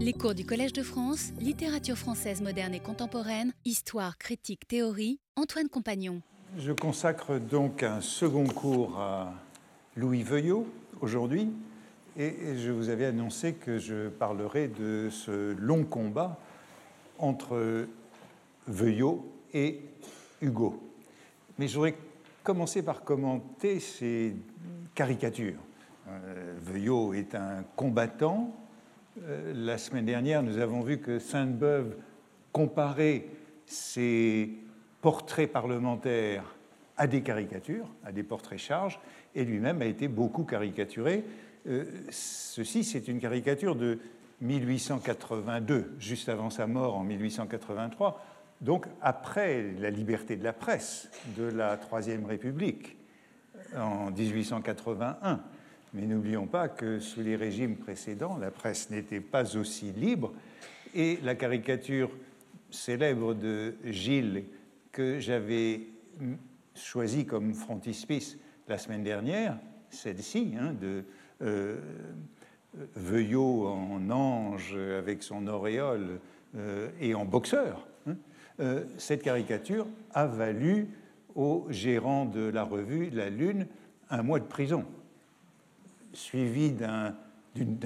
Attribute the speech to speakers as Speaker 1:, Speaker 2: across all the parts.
Speaker 1: Les cours du Collège de France, littérature française moderne et contemporaine, histoire, critique, théorie, Antoine Compagnon.
Speaker 2: Je consacre donc un second cours à Louis Veuillot aujourd'hui, et je vous avais annoncé que je parlerai de ce long combat entre Veuillot et Hugo. Mais je voudrais commencer par commenter ces caricatures. Euh, Veuillot est un combattant la semaine dernière, nous avons vu que Sainte-Beuve comparait ses portraits parlementaires à des caricatures, à des portraits charges, et lui-même a été beaucoup caricaturé. Euh, ceci, c'est une caricature de 1882, juste avant sa mort en 1883, donc après la liberté de la presse de la Troisième République en 1881. Mais n'oublions pas que sous les régimes précédents, la presse n'était pas aussi libre. Et la caricature célèbre de Gilles que j'avais choisie comme frontispice la semaine dernière, celle-ci, hein, de euh, Veuillot en ange avec son auréole euh, et en boxeur, hein, euh, cette caricature a valu au gérant de la revue La Lune un mois de prison suivi d'un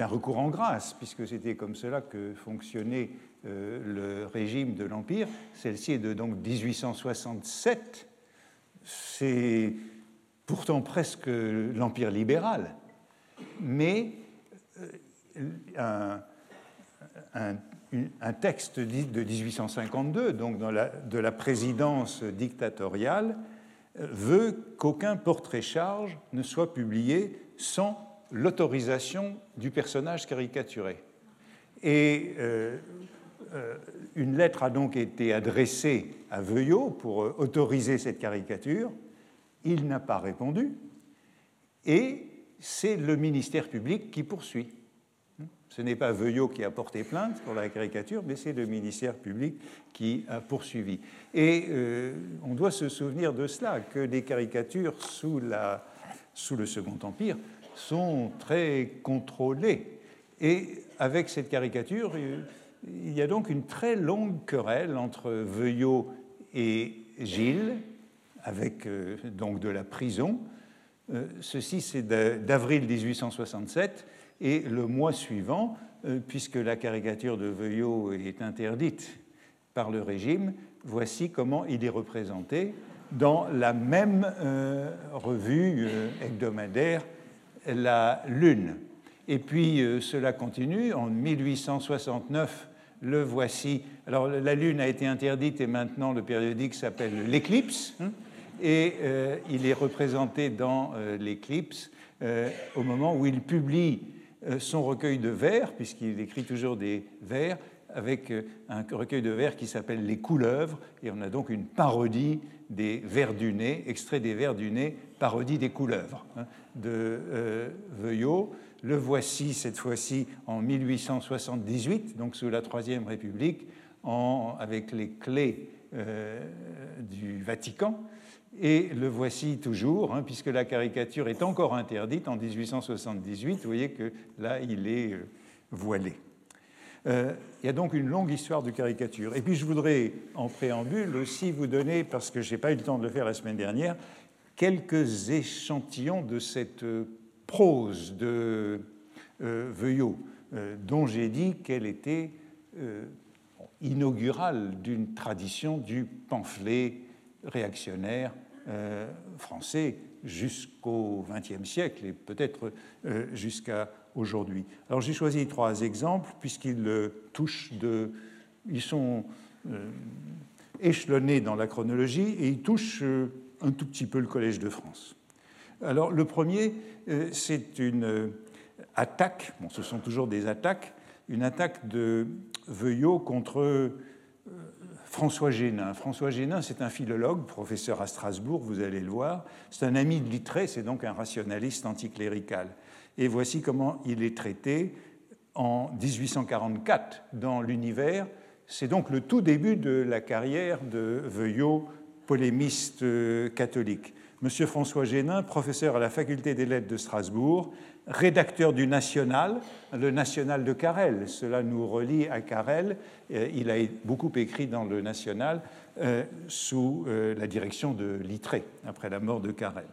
Speaker 2: recours en grâce, puisque c'était comme cela que fonctionnait euh, le régime de l'Empire. Celle-ci est de donc 1867. C'est pourtant presque l'Empire libéral, mais euh, un, texte de 1852, donc de la présidence dictatoriale, euh, veut qu'aucun portrait-charge ne soit publié sans l'autorisation du personnage caricaturé. Et euh, euh, une lettre a donc été adressée à Veuillot pour euh, autoriser cette caricature. Il n'a pas répondu. Et c'est le ministère public qui poursuit. Ce n'est pas Veuillot qui a porté plainte pour la caricature, mais c'est le ministère public qui a poursuivi. Et on doit se souvenir de cela, que les caricatures sous, la, sous le Second Empire sont très contrôlés. Et avec cette caricature, il y a donc une très longue querelle entre Veuillot et Gilles, avec euh, donc de la prison. Euh, ceci, c'est d'avril 1867, et le mois suivant, euh, puisque la caricature de Veuillot est interdite par le régime, voici comment il est représenté dans la même revue hebdomadaire la Lune. Et puis euh, cela continue. En 1869, le voici. Alors la Lune a été interdite et maintenant le périodique s'appelle L'Éclipse. Hein, et euh, il est représenté dans euh, L'Éclipse au moment où il publie son recueil de vers, puisqu'il écrit toujours des vers, avec un recueil de vers qui s'appelle Les Couleuvres. Et on a donc une parodie des vers du nez, extrait des vers du nez, parodie des couleuvres hein, de euh, Veuillot. Le voici cette fois-ci en 1878, donc sous la Troisième République, avec les clés euh, du Vatican. Et le voici toujours, hein, puisque la caricature est encore interdite en 1878. Vous voyez que là, il est euh, voilé. Euh, il y a donc une longue histoire de caricature. Et puis je voudrais, en préambule, aussi vous donner, parce que je n'ai pas eu le temps de le faire la semaine dernière, quelques échantillons de cette prose de euh, Veuillot, euh, dont j'ai dit qu'elle était inaugurale d'une tradition du pamphlet réactionnaire français jusqu'au XXe siècle et peut-être jusqu'à aujourd'hui. Alors j'ai choisi trois exemples puisqu'ils euh, touchent de... Ils sont euh, échelonnés dans la chronologie et ils touchent euh, un tout petit peu le Collège de France. Alors le premier, c'est une attaque, bon ce sont toujours des attaques, une attaque de Veuillot contre François Génin. François Génin, c'est un philologue, professeur à Strasbourg, vous allez le voir. C'est un ami de Littré, c'est donc un rationaliste anticlérical. Et voici comment il est traité en 1844 dans l'univers. C'est donc le tout début de la carrière de Veuillot, polémiste euh, catholique. Monsieur François Génin, professeur à la faculté des lettres de Strasbourg, rédacteur du National, le National de Carrel. Cela nous relie à Carrel. Euh, il a beaucoup écrit dans le National euh, sous la direction de Littré, après la mort de Carrel.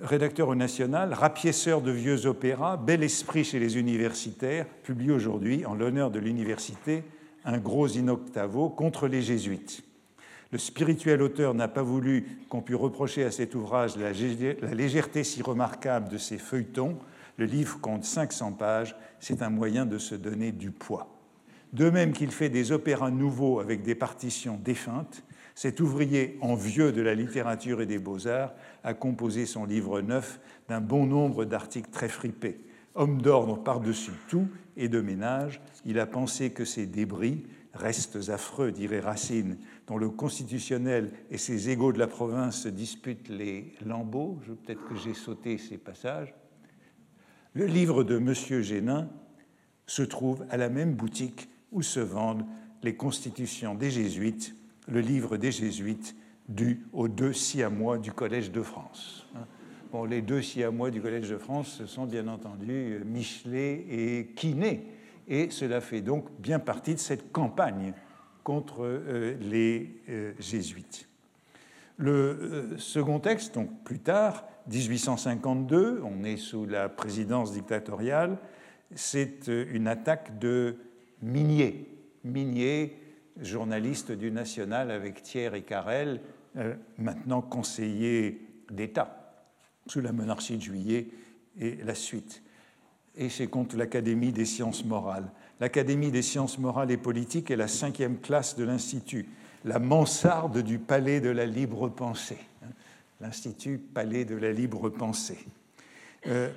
Speaker 2: rédacteur au National, rapiesseur de vieux opéras, bel esprit chez les universitaires, publie aujourd'hui, en l'honneur de l'université, un gros in-octavo contre les jésuites. Le spirituel auteur n'a pas voulu qu'on pût reprocher à cet ouvrage la légèreté si remarquable de ses feuilletons. Le livre compte 500 pages, c'est un moyen de se donner du poids. De même qu'il fait des opéras nouveaux avec des partitions défuntes, cet ouvrier en vieux de la littérature et des beaux-arts a composé son livre neuf d'un bon nombre d'articles très fripés. Homme d'ordre par-dessus tout et de ménage, il a pensé que ces débris, restes affreux, dirait Racine, dont le constitutionnel et ses égaux de la province se disputent les lambeaux. Peut-être que j'ai sauté ces passages. Le livre de M. Génin se trouve à la même boutique où se vendent les constitutions des Jésuites, le livre des Jésuites dû aux deux siamois du Collège de France. Bon, les deux siamois du Collège de France, ce sont bien entendu Michelet et Quinet, et cela fait donc bien partie de cette campagne contre euh, les euh, jésuites. Le euh, second texte, donc plus tard, 1852, on est sous la présidence dictatoriale, c'est une attaque de Minier. Minier, journaliste du National avec Thiers et Carrel, maintenant conseiller d'État sous la monarchie de Juillet et la suite. Et c'est contre l'Académie des sciences morales l'Académie des sciences morales et politiques est la cinquième classe de l'Institut, la mansarde du palais de la libre pensée. L'Institut Palais de la libre pensée. Euh,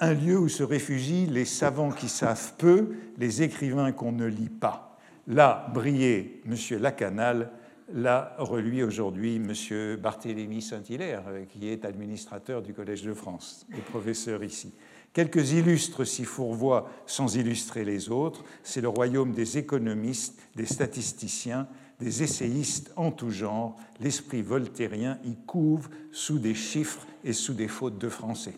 Speaker 2: un lieu où se réfugient les savants qui savent peu, les écrivains qu'on ne lit pas. Là brillait M. Lacanal, là reluit aujourd'hui M. Barthélemy Saint-Hilaire, qui est administrateur du Collège de France et professeur ici. Quelques illustres s'y fourvoient sans illustrer les autres. C'est le royaume des économistes, des statisticiens, des essayistes en tout genre. L'esprit voltairien y couve sous des chiffres et sous des fautes de français.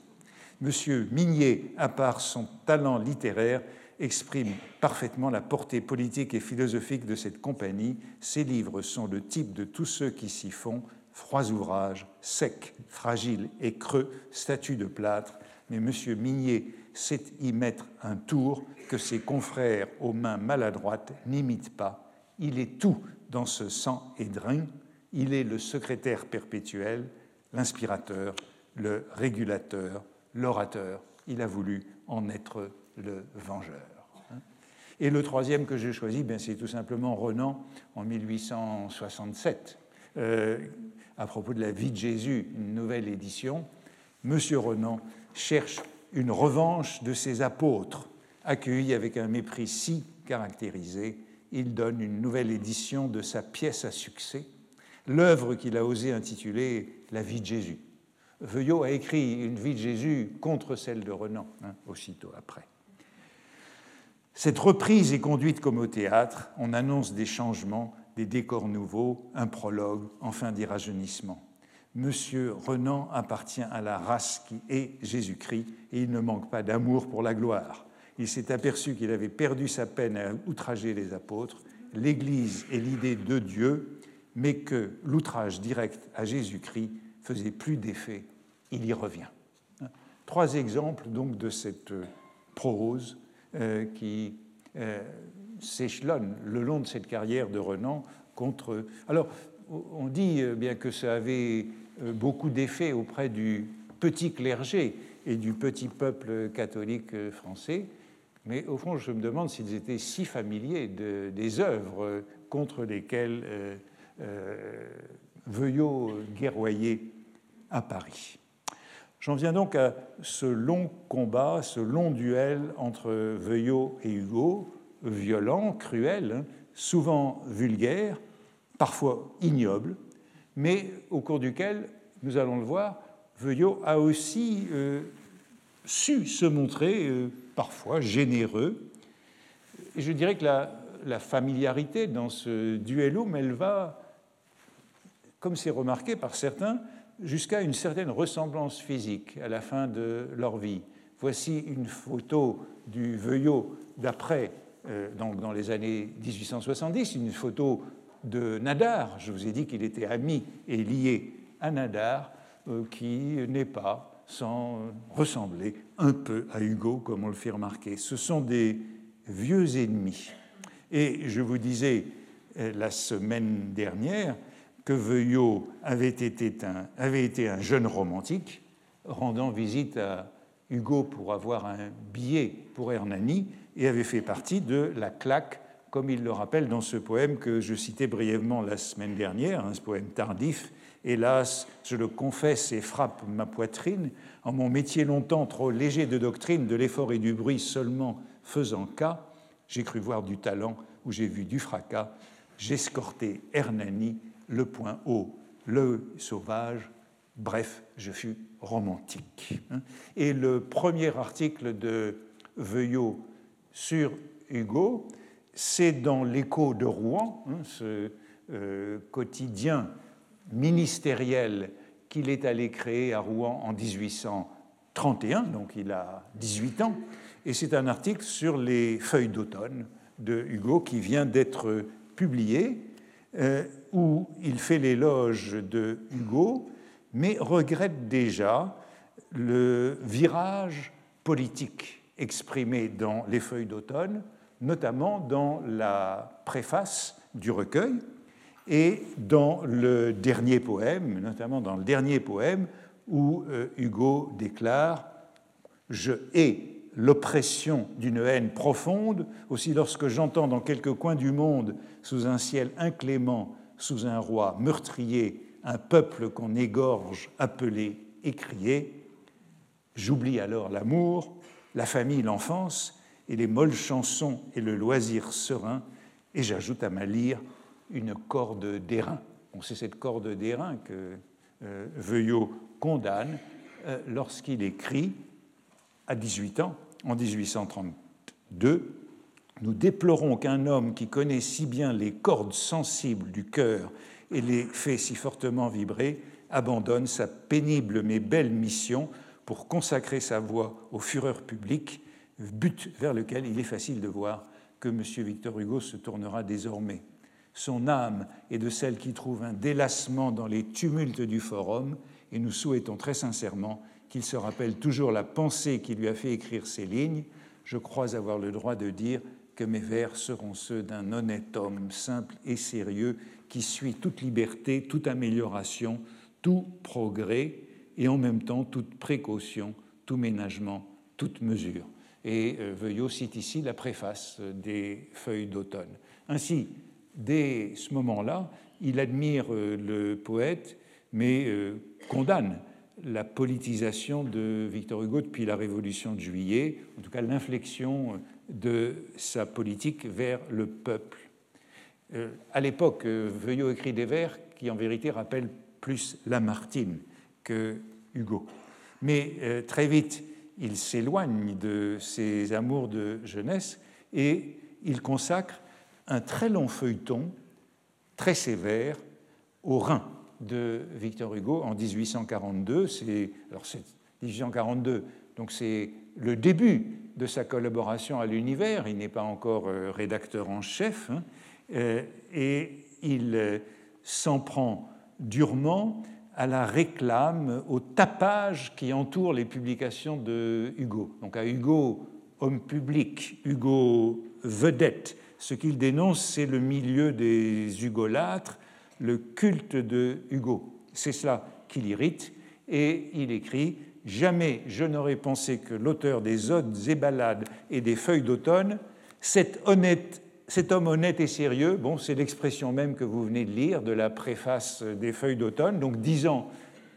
Speaker 2: Monsieur Mignet, à part son talent littéraire, exprime parfaitement la portée politique et philosophique de cette compagnie. Ses livres sont le type de tous ceux qui s'y font, froids ouvrages, secs, fragiles et creux, statues de plâtre, mais M. Mignet sait y mettre un tour que ses confrères aux mains maladroites n'imitent pas. Il est tout dans ce sang et drain. Il est le secrétaire perpétuel, l'inspirateur, le régulateur, l'orateur. Il a voulu en être le vengeur. Et le troisième que j'ai choisi, ben, c'est tout simplement Renan en 1867, euh, à propos de la vie de Jésus, une nouvelle édition. Monsieur Renan cherche une revanche de ses apôtres, accueillis avec un mépris si caractérisé. Il donne une nouvelle édition de sa pièce à succès, l'œuvre qu'il a osé intituler La vie de Jésus. Veuillot a écrit une vie de Jésus contre celle de Renan, hein, aussitôt après. Cette reprise est conduite comme au théâtre, on annonce des changements, des décors nouveaux, un prologue, enfin des rajeunissements. Monsieur Renan appartient à la race qui est Jésus-Christ et il ne manque pas d'amour pour la gloire. Il s'est aperçu qu'il avait perdu sa peine à outrager les apôtres. L'Église est l'idée de Dieu, mais que l'outrage direct à Jésus-Christ faisait plus d'effet. Il y revient. Trois exemples donc de cette prose euh, qui euh, s'échelonne le long de cette carrière de Renan contre. Alors, on dit euh, bien que ça avait euh, beaucoup d'effets auprès du petit clergé et du petit peuple catholique euh, français, mais au fond, je me demande s'ils étaient si familiers des œuvres contre lesquelles euh, Veuillot guerroyait à Paris. J'en viens donc à ce long combat, ce long duel entre Veuillot et Hugo, violent, cruel, hein, souvent vulgaire, parfois ignoble, mais au cours duquel, nous allons le voir, Veuillot a aussi euh, su se montrer euh, parfois généreux. Et je dirais que la, familiarité dans ce duellum, elle va comme c'est remarqué par certains, jusqu'à une certaine ressemblance physique à la fin de leur vie. Voici une photo du Veuillot d'après, euh, donc dans les années 1870, une photo de Nadar. Je vous ai dit qu'il était ami et lié à Nadar, euh, qui n'est pas sans ressembler un peu à Hugo, comme on le fait remarquer. Ce sont des vieux ennemis. Et je vous disais euh, la semaine dernière que Veuillot avait été un jeune romantique rendant visite à Hugo pour avoir un billet pour Hernani et avait fait partie de la claque, comme il le rappelle dans ce poème que je citais brièvement la semaine dernière, hein, ce poème tardif. Hélas, je le confesse et frappe ma poitrine, en mon métier longtemps trop léger de doctrine, de l'effort et du bruit seulement faisant cas, j'ai cru voir du talent où j'ai vu du fracas, j'escortai Hernani le point haut, le sauvage, bref, je fus romantique. Hein. Et le premier article de Veuillot sur Hugo, c'est dans l'écho de Rouen, hein, ce euh, quotidien ministériel qu'il est allé créer à Rouen en 1831, donc il a 18 ans, et c'est un article sur les feuilles d'automne de Hugo qui vient d'être publié. Euh, où il fait l'éloge de Hugo, mais regrette déjà le virage politique exprimé dans les feuilles d'automne, notamment dans la préface du recueil et dans le dernier poème, notamment dans le dernier poème où euh, Hugo déclare Je hais l'oppression d'une haine profonde, aussi lorsque j'entends dans quelques coins du monde, sous un ciel inclément, sous un roi meurtrier, un peuple qu'on égorge, appelé et crié. J'oublie alors l'amour, la famille, l'enfance, et les molles chansons et le loisir serein, et j'ajoute à ma lyre une corde d'airain. c'est cette corde d'airain que euh, Veuillot condamne euh, lorsqu'il écrit à 18 ans, en 1832, nous déplorons qu'un homme qui connaît si bien les cordes sensibles du cœur et les fait si fortement vibrer abandonne sa pénible mais belle mission pour consacrer sa voix aux fureurs publiques, but vers lequel il est facile de voir que M. Victor Hugo se tournera désormais. Son âme est de celle qui trouve un délassement dans les tumultes du forum, et nous souhaitons très sincèrement qu'il se rappelle toujours la pensée qui lui a fait écrire ces lignes. Je crois avoir le droit de dire que mes vers seront ceux d'un honnête homme simple et sérieux qui suit toute liberté, toute amélioration, tout progrès et en même temps toute précaution, tout ménagement, toute mesure. Et euh, Veuillot cite ici la préface des feuilles d'automne. Ainsi, dès ce moment-là, il admire euh, le poète, mais euh, condamne la politisation de Victor Hugo depuis la Révolution de Juillet, en tout cas l'inflexion de sa politique vers le peuple. Euh, à l'époque, euh, Veuillot écrit des vers qui en vérité rappellent plus Lamartine que Hugo. Mais euh, très vite, il s'éloigne de ses amours de jeunesse et il consacre un très long feuilleton, très sévère, au Rhin de Victor Hugo en 1842. C'est, alors c'est 1842, donc c'est le début de sa collaboration à l'univers. Il n'est pas encore euh, rédacteur en chef. Hein, euh, et il euh, s'en prend durement à la réclame, au tapage qui entoure les publications de Hugo. Donc à Hugo, homme public, Hugo vedette. Ce qu'il dénonce, c'est le milieu des hugolâtres, le culte de Hugo. C'est cela qui l'irrite. Et il écrit Jamais je n'aurais pensé que l'auteur des odes et ballades et des feuilles d'automne, cet, homme honnête et sérieux, bon, c'est l'expression même que vous venez de lire de la préface des feuilles d'automne, donc dix ans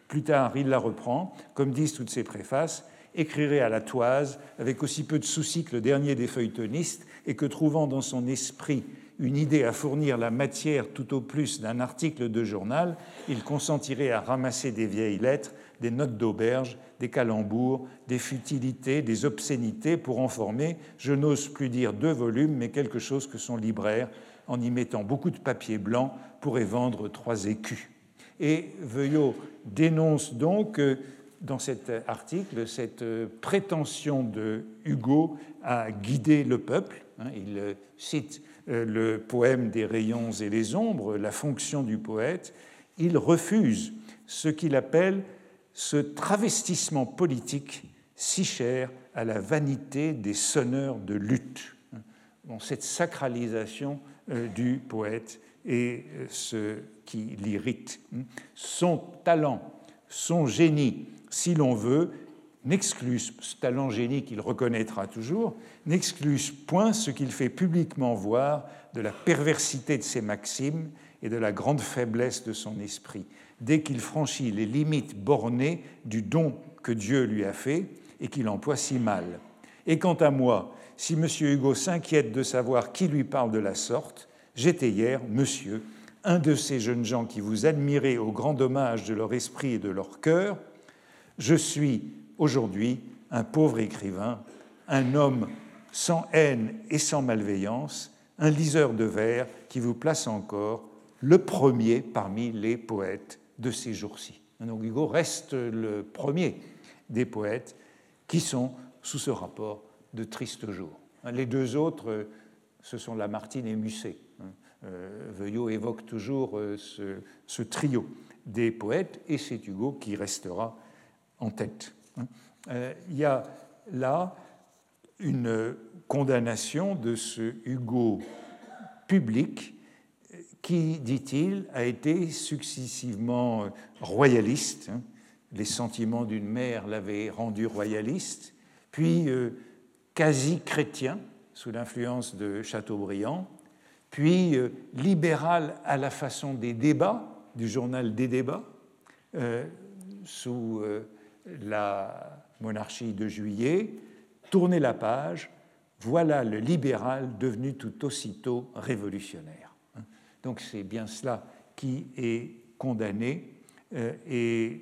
Speaker 2: plus tard, il la reprend, comme disent toutes ces préfaces, écrirait à la toise, avec aussi peu de soucis que le dernier des feuilletonistes, et que trouvant dans son esprit une idée à fournir la matière tout au plus d'un article de journal, il consentirait à ramasser des vieilles lettres des notes d'auberge, des calembours, des futilités, des obscénités pour en former, je n'ose plus dire deux volumes, mais quelque chose que son libraire, en y mettant beaucoup de papier blanc, pourrait vendre trois écus. Et Veuillot dénonce donc dans cet article cette prétention de Hugo à guider le peuple. Hein. Il cite le poème des rayons et les ombres, la fonction du poète. Il refuse ce qu'il appelle ce travestissement politique si cher à la vanité des sonneurs de lutte. Bon, cette sacralisation euh, du poète est euh, ce qui l'irrite. Son talent, son génie, si l'on veut, n'exclusent, ce talent génie qu'il reconnaîtra toujours, n'exclusent point ce qu'il fait publiquement voir de la perversité de ses maximes et de la grande faiblesse de son esprit dès qu'il franchit les limites bornées du don que Dieu lui a fait et qu'il emploie si mal. Et quant à moi, si M. Hugo s'inquiète de savoir qui lui parle de la sorte, j'étais hier, monsieur, un de ces jeunes gens qui vous admirez au grand dommage de leur esprit et de leur cœur. Je suis aujourd'hui un pauvre écrivain, un homme sans haine et sans malveillance, un liseur de vers qui vous place encore le premier parmi les poètes de ces jours-ci. Donc Hugo reste le premier des poètes qui sont sous ce rapport de tristes jours. Les deux autres, ce sont Lamartine et Musset. Euh, Veuillot évoque toujours euh, ce, trio des poètes et c'est Hugo qui restera en tête. Euh, il y a là une condamnation de ce Hugo public qui, dit-il, a été successivement royaliste. Hein. Les sentiments d'une mère l'avaient rendu royaliste, puis euh, quasi chrétien sous l'influence de Chateaubriand, puis euh, libéral à la façon des débats, du journal des débats, euh, sous la monarchie de juillet, tourner la page, voilà le libéral devenu tout aussitôt révolutionnaire. Donc c'est bien cela qui est condamné. Euh, et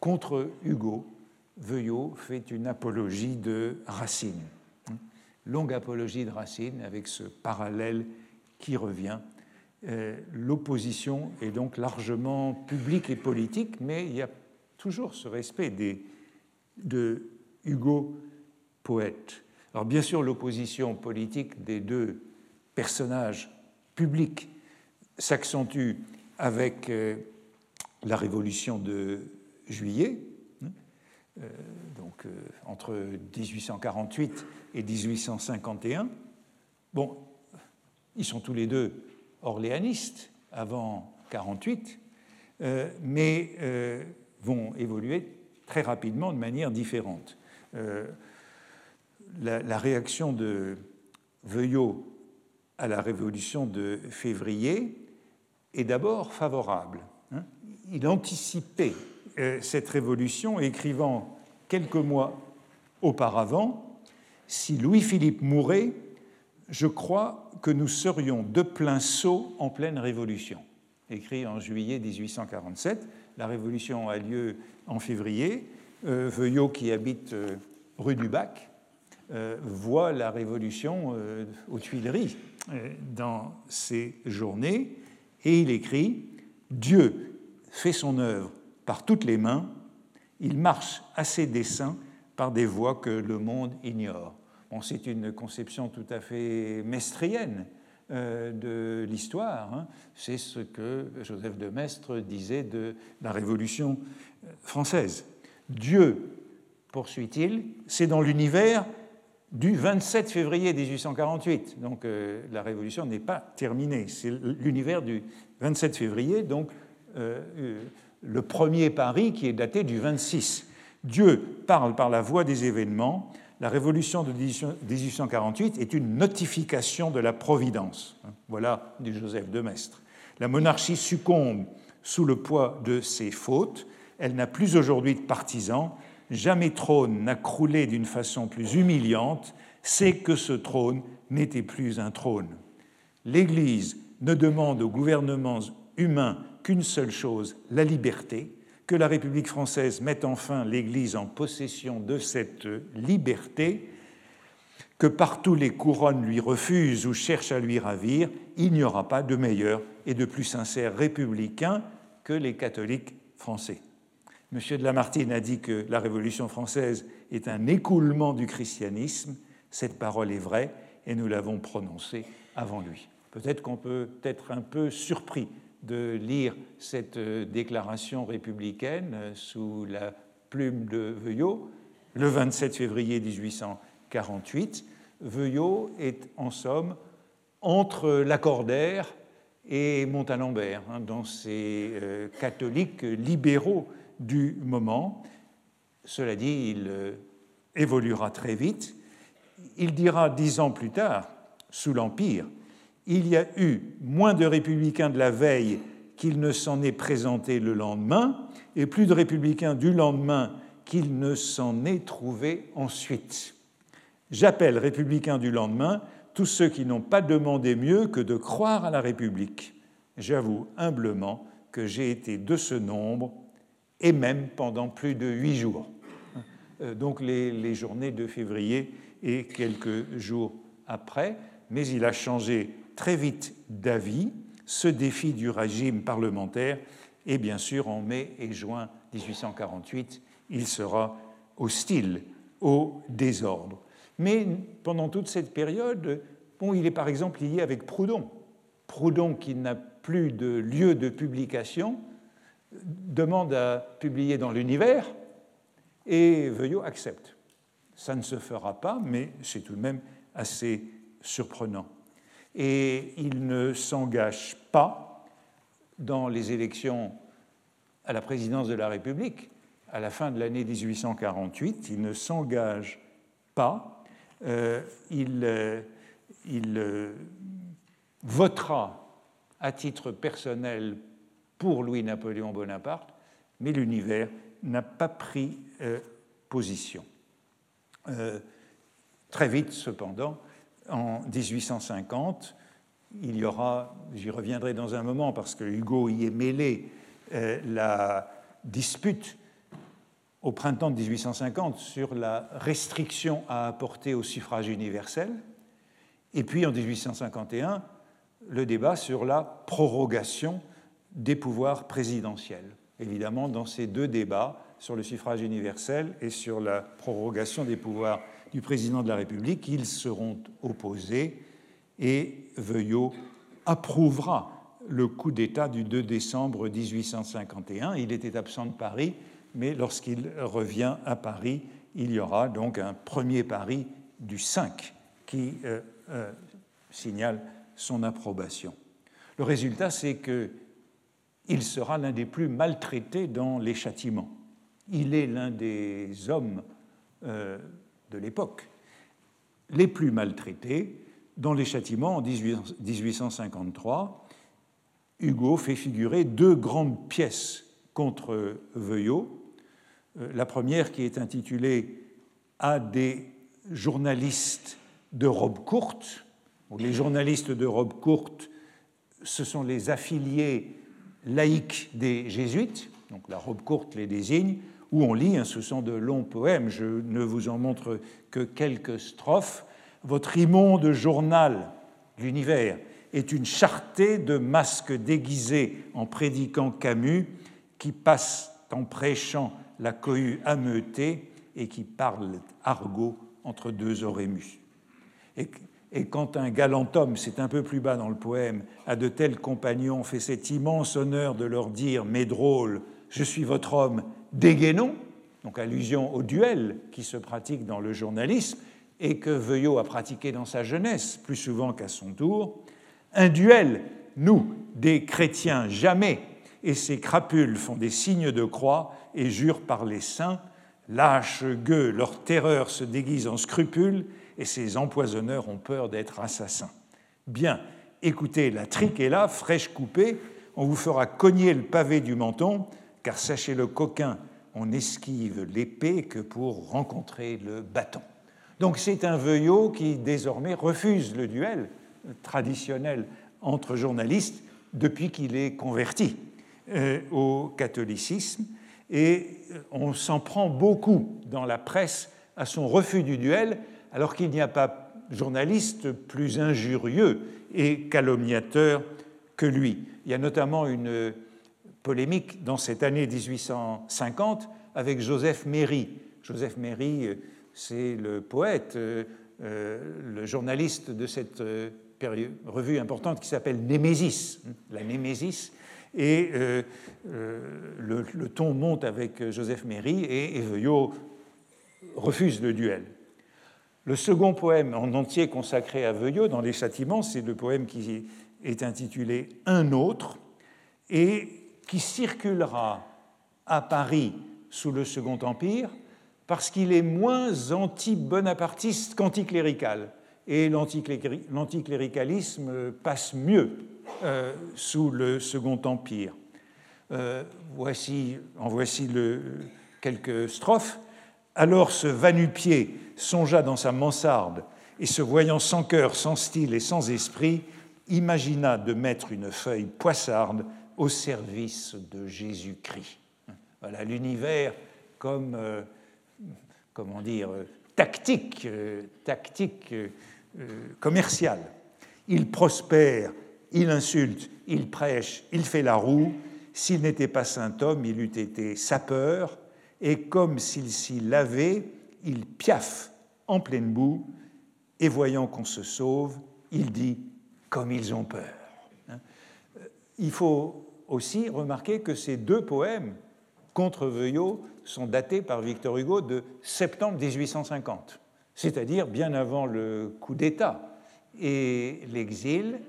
Speaker 2: contre Hugo, Veuillot fait une apologie de Racine. Longue apologie de Racine avec ce parallèle qui revient. Euh, l'opposition est donc largement publique et politique, mais il y a toujours ce respect de Hugo poète. Alors bien sûr, l'opposition politique des deux personnages publics s'accentue avec euh, la révolution de juillet, hein, euh, donc euh, entre 1848 et 1851. Bon, ils sont tous les deux orléanistes avant 48, mais vont évoluer très rapidement de manière différente. La, réaction de Veuillot à la révolution de février est d'abord favorable. Hein. Il anticipait euh, cette révolution écrivant quelques mois auparavant Si Louis-Philippe mourait, je crois que nous serions de plein saut en pleine révolution. Écrit en juillet 1847. La révolution a lieu en février. Euh, Veuillot, qui habite euh, rue du Bac, voit la révolution aux Tuileries dans ces journées et il écrit Dieu fait son œuvre par toutes les mains, il marche à ses desseins par des voies que le monde ignore. Bon, c'est une conception tout à fait mestrienne euh, de l'histoire. Hein. C'est ce que Joseph de Maistre disait de la Révolution euh, française. Dieu, poursuit-il, c'est dans l'univers du 27 février 1848. Donc euh, la révolution n'est pas terminée. C'est l'univers du 27 février, donc euh, euh, le premier Paris qui est daté du 26. Dieu parle par la voix des événements. La révolution de 1848 est une notification de la providence. Voilà du Joseph de Maistre. La monarchie succombe sous le poids de ses fautes. Elle n'a plus aujourd'hui de partisans jamais trône n'a croulé d'une façon plus humiliante, c'est que ce trône n'était plus un trône. L'Église ne demande aux gouvernements humains qu'une seule chose, la liberté, que la République française mette enfin l'Église en possession de cette liberté, que partout les couronnes lui refusent ou cherchent à lui ravir, il n'y aura pas de meilleur et de plus sincère républicain que les catholiques français. M. de Lamartine a dit que la Révolution française est un écoulement du christianisme. Cette parole est vraie et nous l'avons prononcée avant lui. Peut-être qu'on peut être un peu surpris de lire cette euh, déclaration républicaine euh, sous la plume de Veuillot le 27 février 1848. Veuillot est en somme entre Lacordaire et Montalembert, hein, dans ces euh, catholiques libéraux du moment. Cela dit, il évoluera très vite. Il dira dix ans plus tard, sous l'Empire, il y a eu moins de républicains de la veille qu'il ne s'en est présenté le lendemain, et plus de républicains du lendemain qu'il ne s'en est trouvé ensuite. J'appelle républicains du lendemain tous ceux qui n'ont pas demandé mieux que de croire à la République. J'avoue humblement que j'ai été de ce nombre, et même pendant plus de huit jours. Euh, donc les, journées de février et quelques jours après, mais il a changé très vite d'avis, ce défi du régime parlementaire, et bien sûr en mai et juin 1848, il sera hostile au désordre. Mais pendant toute cette période, bon, il est par exemple lié avec Proudhon. Proudhon, qui n'a plus de lieu de publication, demande à publier dans l'univers et Veuillot accepte. Ça ne se fera pas, mais c'est tout de même assez surprenant et il ne s'engage pas dans les élections à la présidence de la République à la fin de l'année 1848. Il ne s'engage pas. Euh, il, euh, euh, votera à titre personnel pour Louis-Napoléon Bonaparte, mais l'univers n'a pas pris position. très vite, cependant, en 1850. Il y aura, j'y reviendrai dans un moment parce que Hugo y est mêlé, euh, la dispute au printemps de 1850 sur la restriction à apporter au suffrage universel, et puis en 1851, le débat sur la prorogation des pouvoirs présidentiels. Évidemment, dans ces deux débats, sur le suffrage universel et sur la prorogation des pouvoirs du président de la République, ils seront opposés et Veuillot approuvera le coup d'État du 2 décembre 1851. Il était absent de Paris, mais lorsqu'il revient à Paris, il y aura donc un premier Paris du 5 qui euh, euh, signale son approbation. Le résultat, c'est qu'il sera l'un des plus maltraités dans les châtiments. Il est l'un des hommes euh, de l'époque, les plus maltraités, dans les châtiments en 1853, Hugo fait figurer deux grandes pièces contre Veuillot. Euh, la première qui est intitulée À des journalistes de robe courte. Les journalistes de robe courte, ce sont les affiliés laïcs des jésuites, donc la robe courte les désigne où on lit, hein, ce sont de longs poèmes, je ne vous en montre que quelques strophes. Votre immonde journal, l'univers, est une charretée de masques déguisés en prédiquant Camus, qui passent en prêchant la cohue ameutée et qui parlent argot entre deux orémus. Et quand un galant homme, c'est un peu plus bas dans le poème, a de tels compagnons, fait cet immense honneur de leur dire, mais drôle, je suis votre homme dégainons, donc allusion au duel qui se pratique dans le journalisme et que Veuillot a pratiqué dans sa jeunesse, plus souvent qu'à son tour. Un duel, nous, des chrétiens, jamais, et ces crapules font des signes de croix et jurent par les saints. Lâches gueux, leur terreur se déguise en scrupules et ces empoisonneurs ont peur d'être assassins. Bien, écoutez, la trique est là, fraîche coupée, on vous fera cogner le pavé du menton, car sachez-le coquin, on esquive l'épée que pour rencontrer le bâton. Donc c'est un veuillot qui désormais refuse le duel traditionnel entre journalistes depuis qu'il est converti euh, au catholicisme et on s'en prend beaucoup dans la presse à son refus du duel alors qu'il n'y a pas journaliste plus injurieux et calomniateur que lui. Il y a notamment une polémique dans cette année 1850 avec Joseph Méry. Joseph Méry, c'est le poète, le journaliste de cette revue importante qui s'appelle Némésis, la Némésis, et le, ton monte avec Joseph Méry et, et Veuillot refuse le duel. Le second poème en entier consacré à Veuillot dans les châtiments, c'est le poème qui est intitulé Un autre et qui circulera à Paris sous le Second Empire parce qu'il est moins anti-bonapartiste qu'anticlérical. Et l'anticléricalisme passe mieux euh, sous le Second Empire. Euh, voici, en voici quelques strophes. Alors ce vanupier songea dans sa mansarde et se voyant sans cœur, sans style et sans esprit, imagina de mettre une feuille poissarde au service de Jésus-Christ. Voilà l'univers comme, euh, comment dire, tactique, euh, tactique euh, commerciale. Il prospère, il insulte, il prêche, il fait la roue. S'il n'était pas saint homme, il eût été sapeur, et comme s'il s'y lavait, il piaffe en pleine boue, et voyant qu'on se sauve, il dit comme ils ont peur. Hein. Il faut aussi remarquer que ces deux poèmes contre Veuillot sont datés par Victor Hugo de septembre 1850, c'est-à-dire bien avant le coup d'État et l'exil,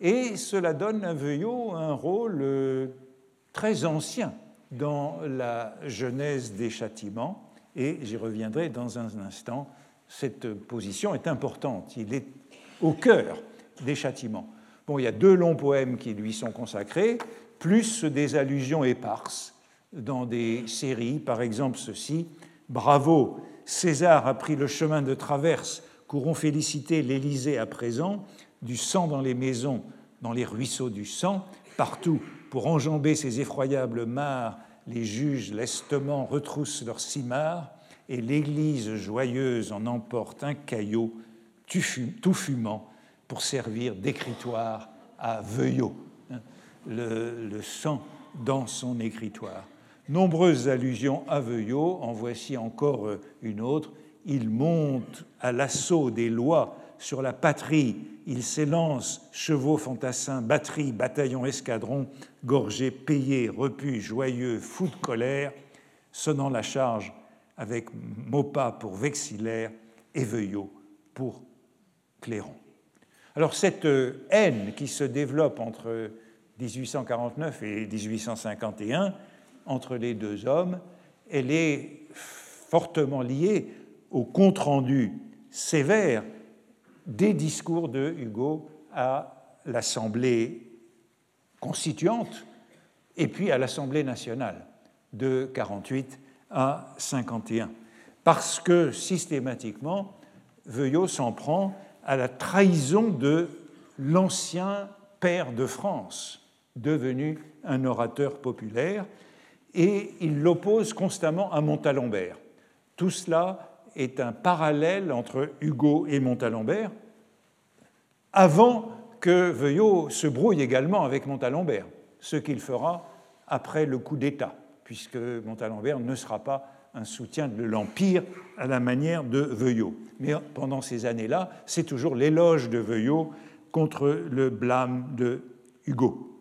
Speaker 2: et cela donne à Veuillot un rôle très ancien dans la genèse des châtiments, et j'y reviendrai dans un instant. Cette position est importante, il est au cœur des châtiments. Bon, il y a deux longs poèmes qui lui sont consacrés, plus des allusions éparses dans des séries, par exemple ceci Bravo, César a pris le chemin de traverse, courons féliciter l'Élysée à présent, du sang dans les maisons, dans les ruisseaux du sang, partout pour enjamber ces effroyables mares, les juges lestement retroussent leurs cimards, et l'Église joyeuse en emporte un caillot tout fumant pour servir d'écritoire à Veuillot. Le, le, sang dans son écritoire. Nombreuses allusions à Veuillot, en voici encore une autre. Il monte à l'assaut des lois sur la patrie, il s'élance, chevaux fantassins, batterie, bataillon, escadron, gorgé, payé, repu, joyeux, fou de colère, sonnant la charge avec Maupas pour vexillaire et Veuillot pour clairon. Alors cette haine qui se développe entre 1849 et 1851 entre les deux hommes, elle est fortement liée au compte-rendu sévère des discours de Hugo à l'Assemblée constituante et puis à l'Assemblée nationale de 48 à 51. Parce que systématiquement, Veuillot s'en prend à la trahison de l'ancien père de France, devenu un orateur populaire, et il l'oppose constamment à Montalembert. Tout cela est un parallèle entre Hugo et Montalembert, avant que Veuillot se brouille également avec Montalembert, ce qu'il fera après le coup d'État, puisque Montalembert ne sera pas un soutien de l'Empire à la manière de Veuillot. Mais pendant ces années-là, c'est toujours l'éloge de Veuillot contre le blâme de Hugo.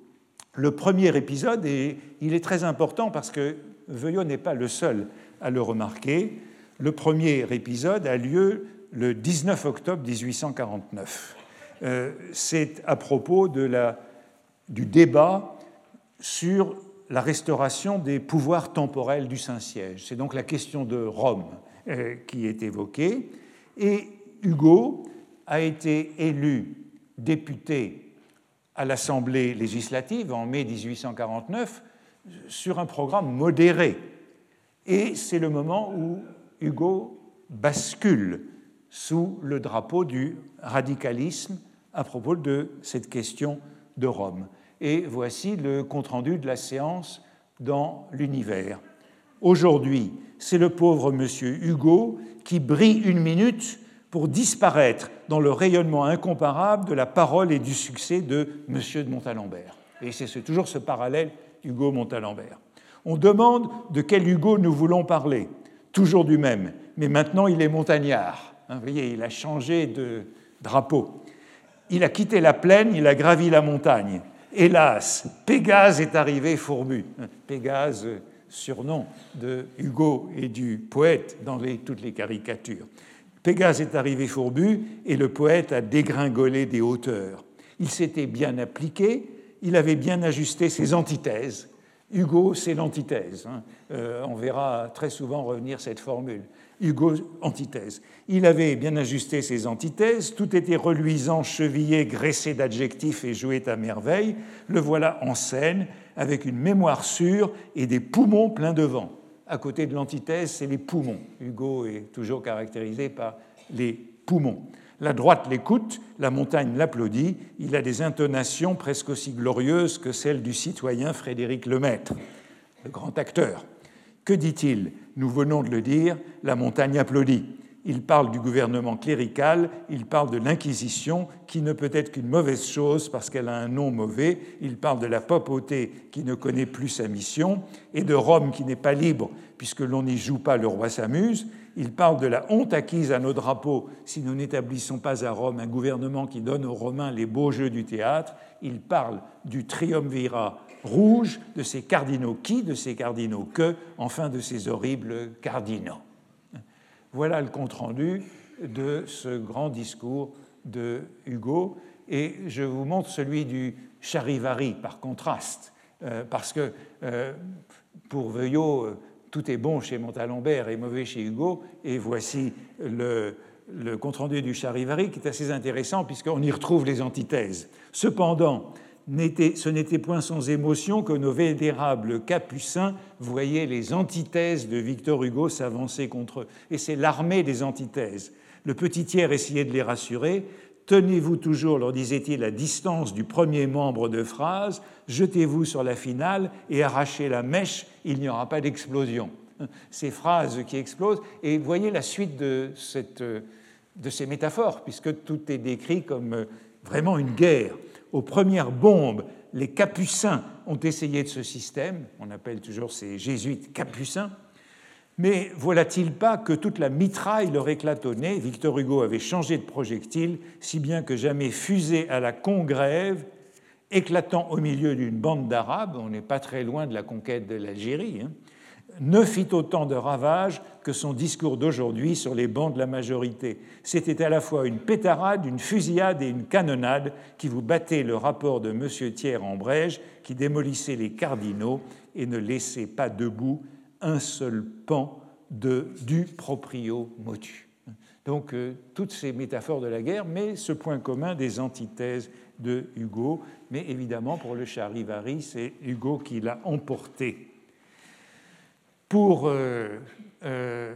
Speaker 2: Le premier épisode, et il est très important parce que Veuillot n'est pas le seul à le remarquer, le premier épisode a lieu le 19 octobre 1849. Euh, c'est à propos du débat sur la restauration des pouvoirs temporels du Saint-Siège. C'est donc la question de Rome euh, qui est évoquée. Et Hugo a été élu député à l'Assemblée législative en mai 1849 sur un programme modéré. Et c'est le moment où Hugo bascule sous le drapeau du radicalisme à propos de cette question de Rome. Et voici le compte-rendu de la séance dans l'univers. Aujourd'hui, c'est le pauvre monsieur Hugo qui brille une minute pour disparaître dans le rayonnement incomparable de la parole et du succès de monsieur de Montalembert. Et c'est toujours ce parallèle Hugo Montalembert. On demande de quel Hugo nous voulons parler. Toujours du même, mais maintenant il est montagnard. Hein, vous voyez, il a changé de drapeau. Il a quitté la plaine, il a gravi la montagne. Hélas, Pégase est arrivé fourbu. Pégase, surnom de Hugo et du poète dans toutes les caricatures. Pégase est arrivé fourbu et le poète a dégringolé des hauteurs. Il s'était bien appliqué, il avait bien ajusté ses antithèses. Hugo, c'est l'antithèse. Hein. Euh, on verra très souvent revenir cette formule. Hugo, antithèse. Il avait bien ajusté ses antithèses, tout était reluisant, chevillé, graissé d'adjectifs et jouait à merveille. Le voilà en scène, avec une mémoire sûre et des poumons pleins de vent. À côté de l'antithèse, c'est les poumons. Hugo est toujours caractérisé par les poumons. La droite l'écoute, la montagne l'applaudit, il a des intonations presque aussi glorieuses que celles du citoyen Frédéric Lemaître, le grand acteur. Que dit-il? Nous venons de le dire, la montagne applaudit. Il parle du gouvernement clérical, il parle de l'Inquisition, qui ne peut être qu'une mauvaise chose parce qu'elle a un nom mauvais, il parle de la papauté qui ne connaît plus sa mission, et de Rome qui n'est pas libre puisque l'on n'y joue pas, le roi s'amuse. Il parle de la honte acquise à nos drapeaux si nous n'établissons pas à Rome un gouvernement qui donne aux Romains les beaux jeux du théâtre. Il parle du triumvirat rouge, de ces cardinaux qui, de ces cardinaux que, enfin de ces horribles cardinaux. Voilà le compte-rendu de ce grand discours de Hugo, et je vous montre celui du Charivari par contraste, euh, parce que euh, pour Veuillot, euh, tout est bon chez Montalembert et mauvais chez Hugo, et voici le, le compte-rendu du Charivari qui est assez intéressant puisqu'on y retrouve les antithèses. Cependant, ce n'était point sans émotion que nos vénérables capucins voyaient les antithèses de Victor Hugo s'avancer contre eux. Et c'est l'armée des antithèses. Le petit tiers essayait de les rassurer. Tenez-vous toujours, leur disait-il, à distance du premier membre de phrase, jetez-vous sur la finale et arrachez la mèche, il n'y aura pas d'explosion. Ces phrases qui explosent, et voyez la suite de, de ces métaphores, puisque tout est décrit comme vraiment une guerre aux premières bombes, les capucins ont essayé de ce système, on appelle toujours ces jésuites capucins, mais voilà-t-il pas que toute la mitraille leur nez? Victor Hugo avait changé de projectile, si bien que jamais fusée à la congrève, éclatant au milieu d'une bande d'Arabes, on n'est pas très loin de la conquête de l'Algérie, hein, ne fit autant de ravages que son discours d'aujourd'hui sur les bancs de la majorité. C'était à la fois une pétarade, une fusillade et une canonnade qui vous battait le rapport de M. Thiers en Brège, qui démolissait les cardinaux et ne laissait pas debout un seul pan de, du proprio motu. Donc euh, toutes ces métaphores de la guerre, mais ce point commun des antithèses de Hugo. Mais évidemment, pour le Charivari, c'est Hugo qui l'a emporté. Pour euh, euh,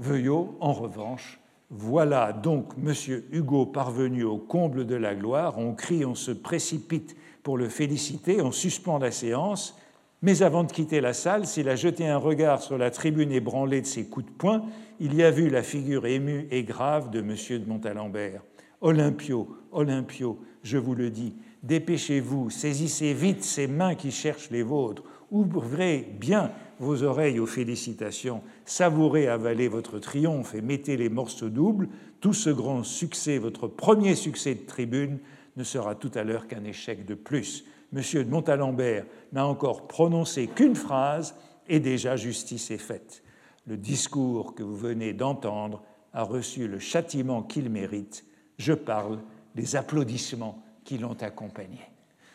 Speaker 2: Veuillot, en revanche, voilà donc M. Hugo parvenu au comble de la gloire. On crie, on se précipite pour le féliciter, on suspend la séance. Mais avant de quitter la salle, s'il a jeté un regard sur la tribune ébranlée de ses coups de poing, il y a vu la figure émue et grave de M. de Montalembert. Olympio, Olympio, je vous le dis, dépêchez-vous, saisissez vite ces mains qui cherchent les vôtres, ouvrez bien vos oreilles aux félicitations, savourez, avalez votre triomphe et mettez les morceaux doubles, tout ce grand succès, votre premier succès de tribune, ne sera tout à l'heure qu'un échec de plus. Monsieur de Montalembert n'a encore prononcé qu'une phrase et déjà justice est faite. Le discours que vous venez d'entendre a reçu le châtiment qu'il mérite. Je parle des applaudissements qui l'ont accompagné.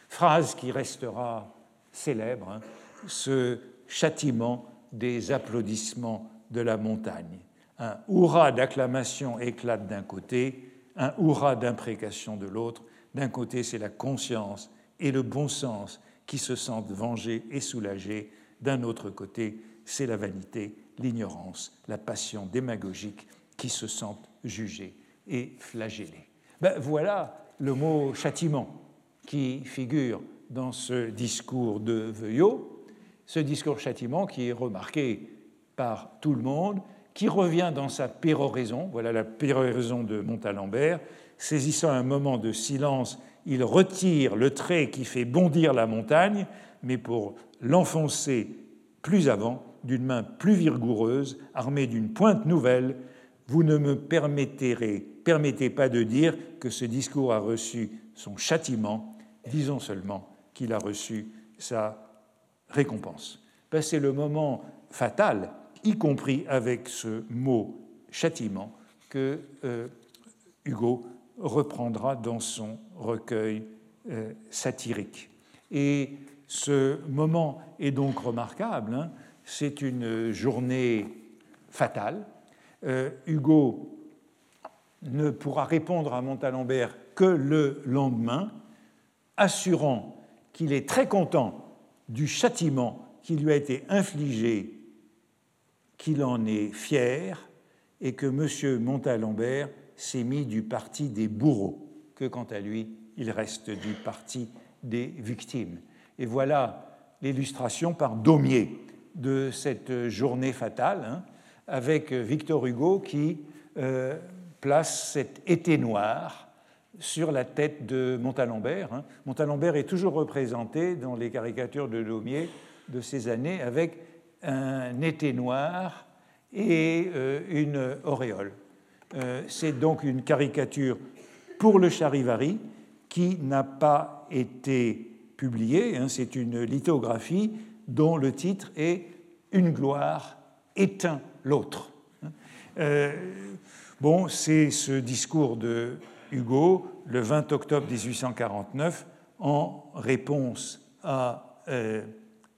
Speaker 2: Phrase qui restera célèbre, hein, ce châtiment des applaudissements de la montagne. Un hurrah d'acclamation éclate d'un côté, un hurrah d'imprécation de l'autre. D'un côté, c'est la conscience et le bon sens qui se sentent vengés et soulagés. D'un autre côté, c'est la vanité, l'ignorance, la passion démagogique qui se sentent jugés et flagellés. Ben, voilà le mot châtiment qui figure dans ce discours de Veuillot ce discours châtiment qui est remarqué par tout le monde, qui revient dans sa péroraison, voilà la péroraison de Montalembert, Saisissant un moment de silence, il retire le trait qui fait bondir la montagne, mais pour l'enfoncer plus avant, d'une main plus vigoureuse, armée d'une pointe nouvelle, vous ne me permettez pas de dire que ce discours a reçu son châtiment, disons seulement qu'il a reçu sa récompense. C'est le moment fatal, y compris avec ce mot châtiment, que euh, Hugo reprendra dans son recueil euh, satirique. Et ce moment est donc remarquable. Hein. C'est une journée fatale. Euh, Hugo ne pourra répondre à Montalembert que le lendemain, assurant qu'il est très content du châtiment qui lui a été infligé, qu'il en est fier et que M. Montalembert s'est mis du parti des bourreaux, que quant à lui, il reste du parti des victimes. Et voilà l'illustration par Daumier de cette journée fatale, hein, avec Victor Hugo qui euh, place cet été noir sur la tête de Montalembert. Hein. Montalembert est toujours représenté dans les caricatures de Daumier de ces années avec un été noir et euh, une auréole. Euh, c'est donc une caricature pour le Charivari qui n'a pas été publiée. Hein. C'est une lithographie dont le titre est Une gloire éteint l'autre. Hein. Euh, bon, c'est ce discours de Hugo le 20 octobre 1849 en réponse à euh,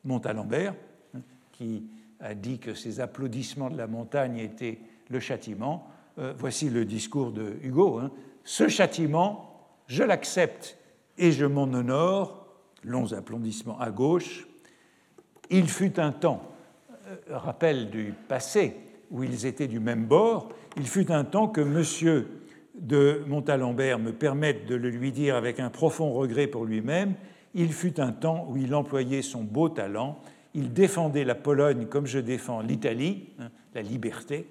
Speaker 2: Montalembert, hein, qui a dit que ces applaudissements de la montagne étaient le châtiment. Euh, voici le discours de Hugo. Hein. Ce châtiment, je l'accepte et je m'en honore. Longs applaudissements à gauche. Il fut un temps, euh, rappel du passé, où ils étaient du même bord, il fut un temps que monsieur de Montalembert me permette de le lui dire avec un profond regret pour lui-même, il fut un temps où il employait son beau talent, il défendait la Pologne comme je défends l'Italie, hein, la liberté.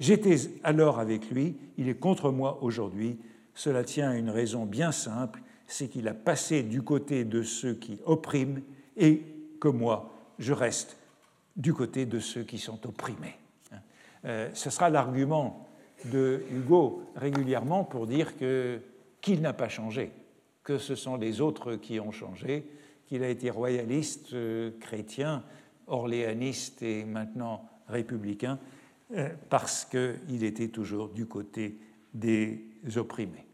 Speaker 2: J'étais alors avec lui, il est contre moi aujourd'hui. Cela tient à une raison bien simple, c'est qu'il a passé du côté de ceux qui oppriment et que moi, je reste du côté de ceux qui sont opprimés. Euh, ce sera l'argument de Hugo régulièrement pour dire qu'il n'a pas changé, que ce sont les autres qui ont changé, qu'il a été royaliste, euh, chrétien, orléaniste et maintenant républicain, parce qu'il était toujours du côté des opprimés.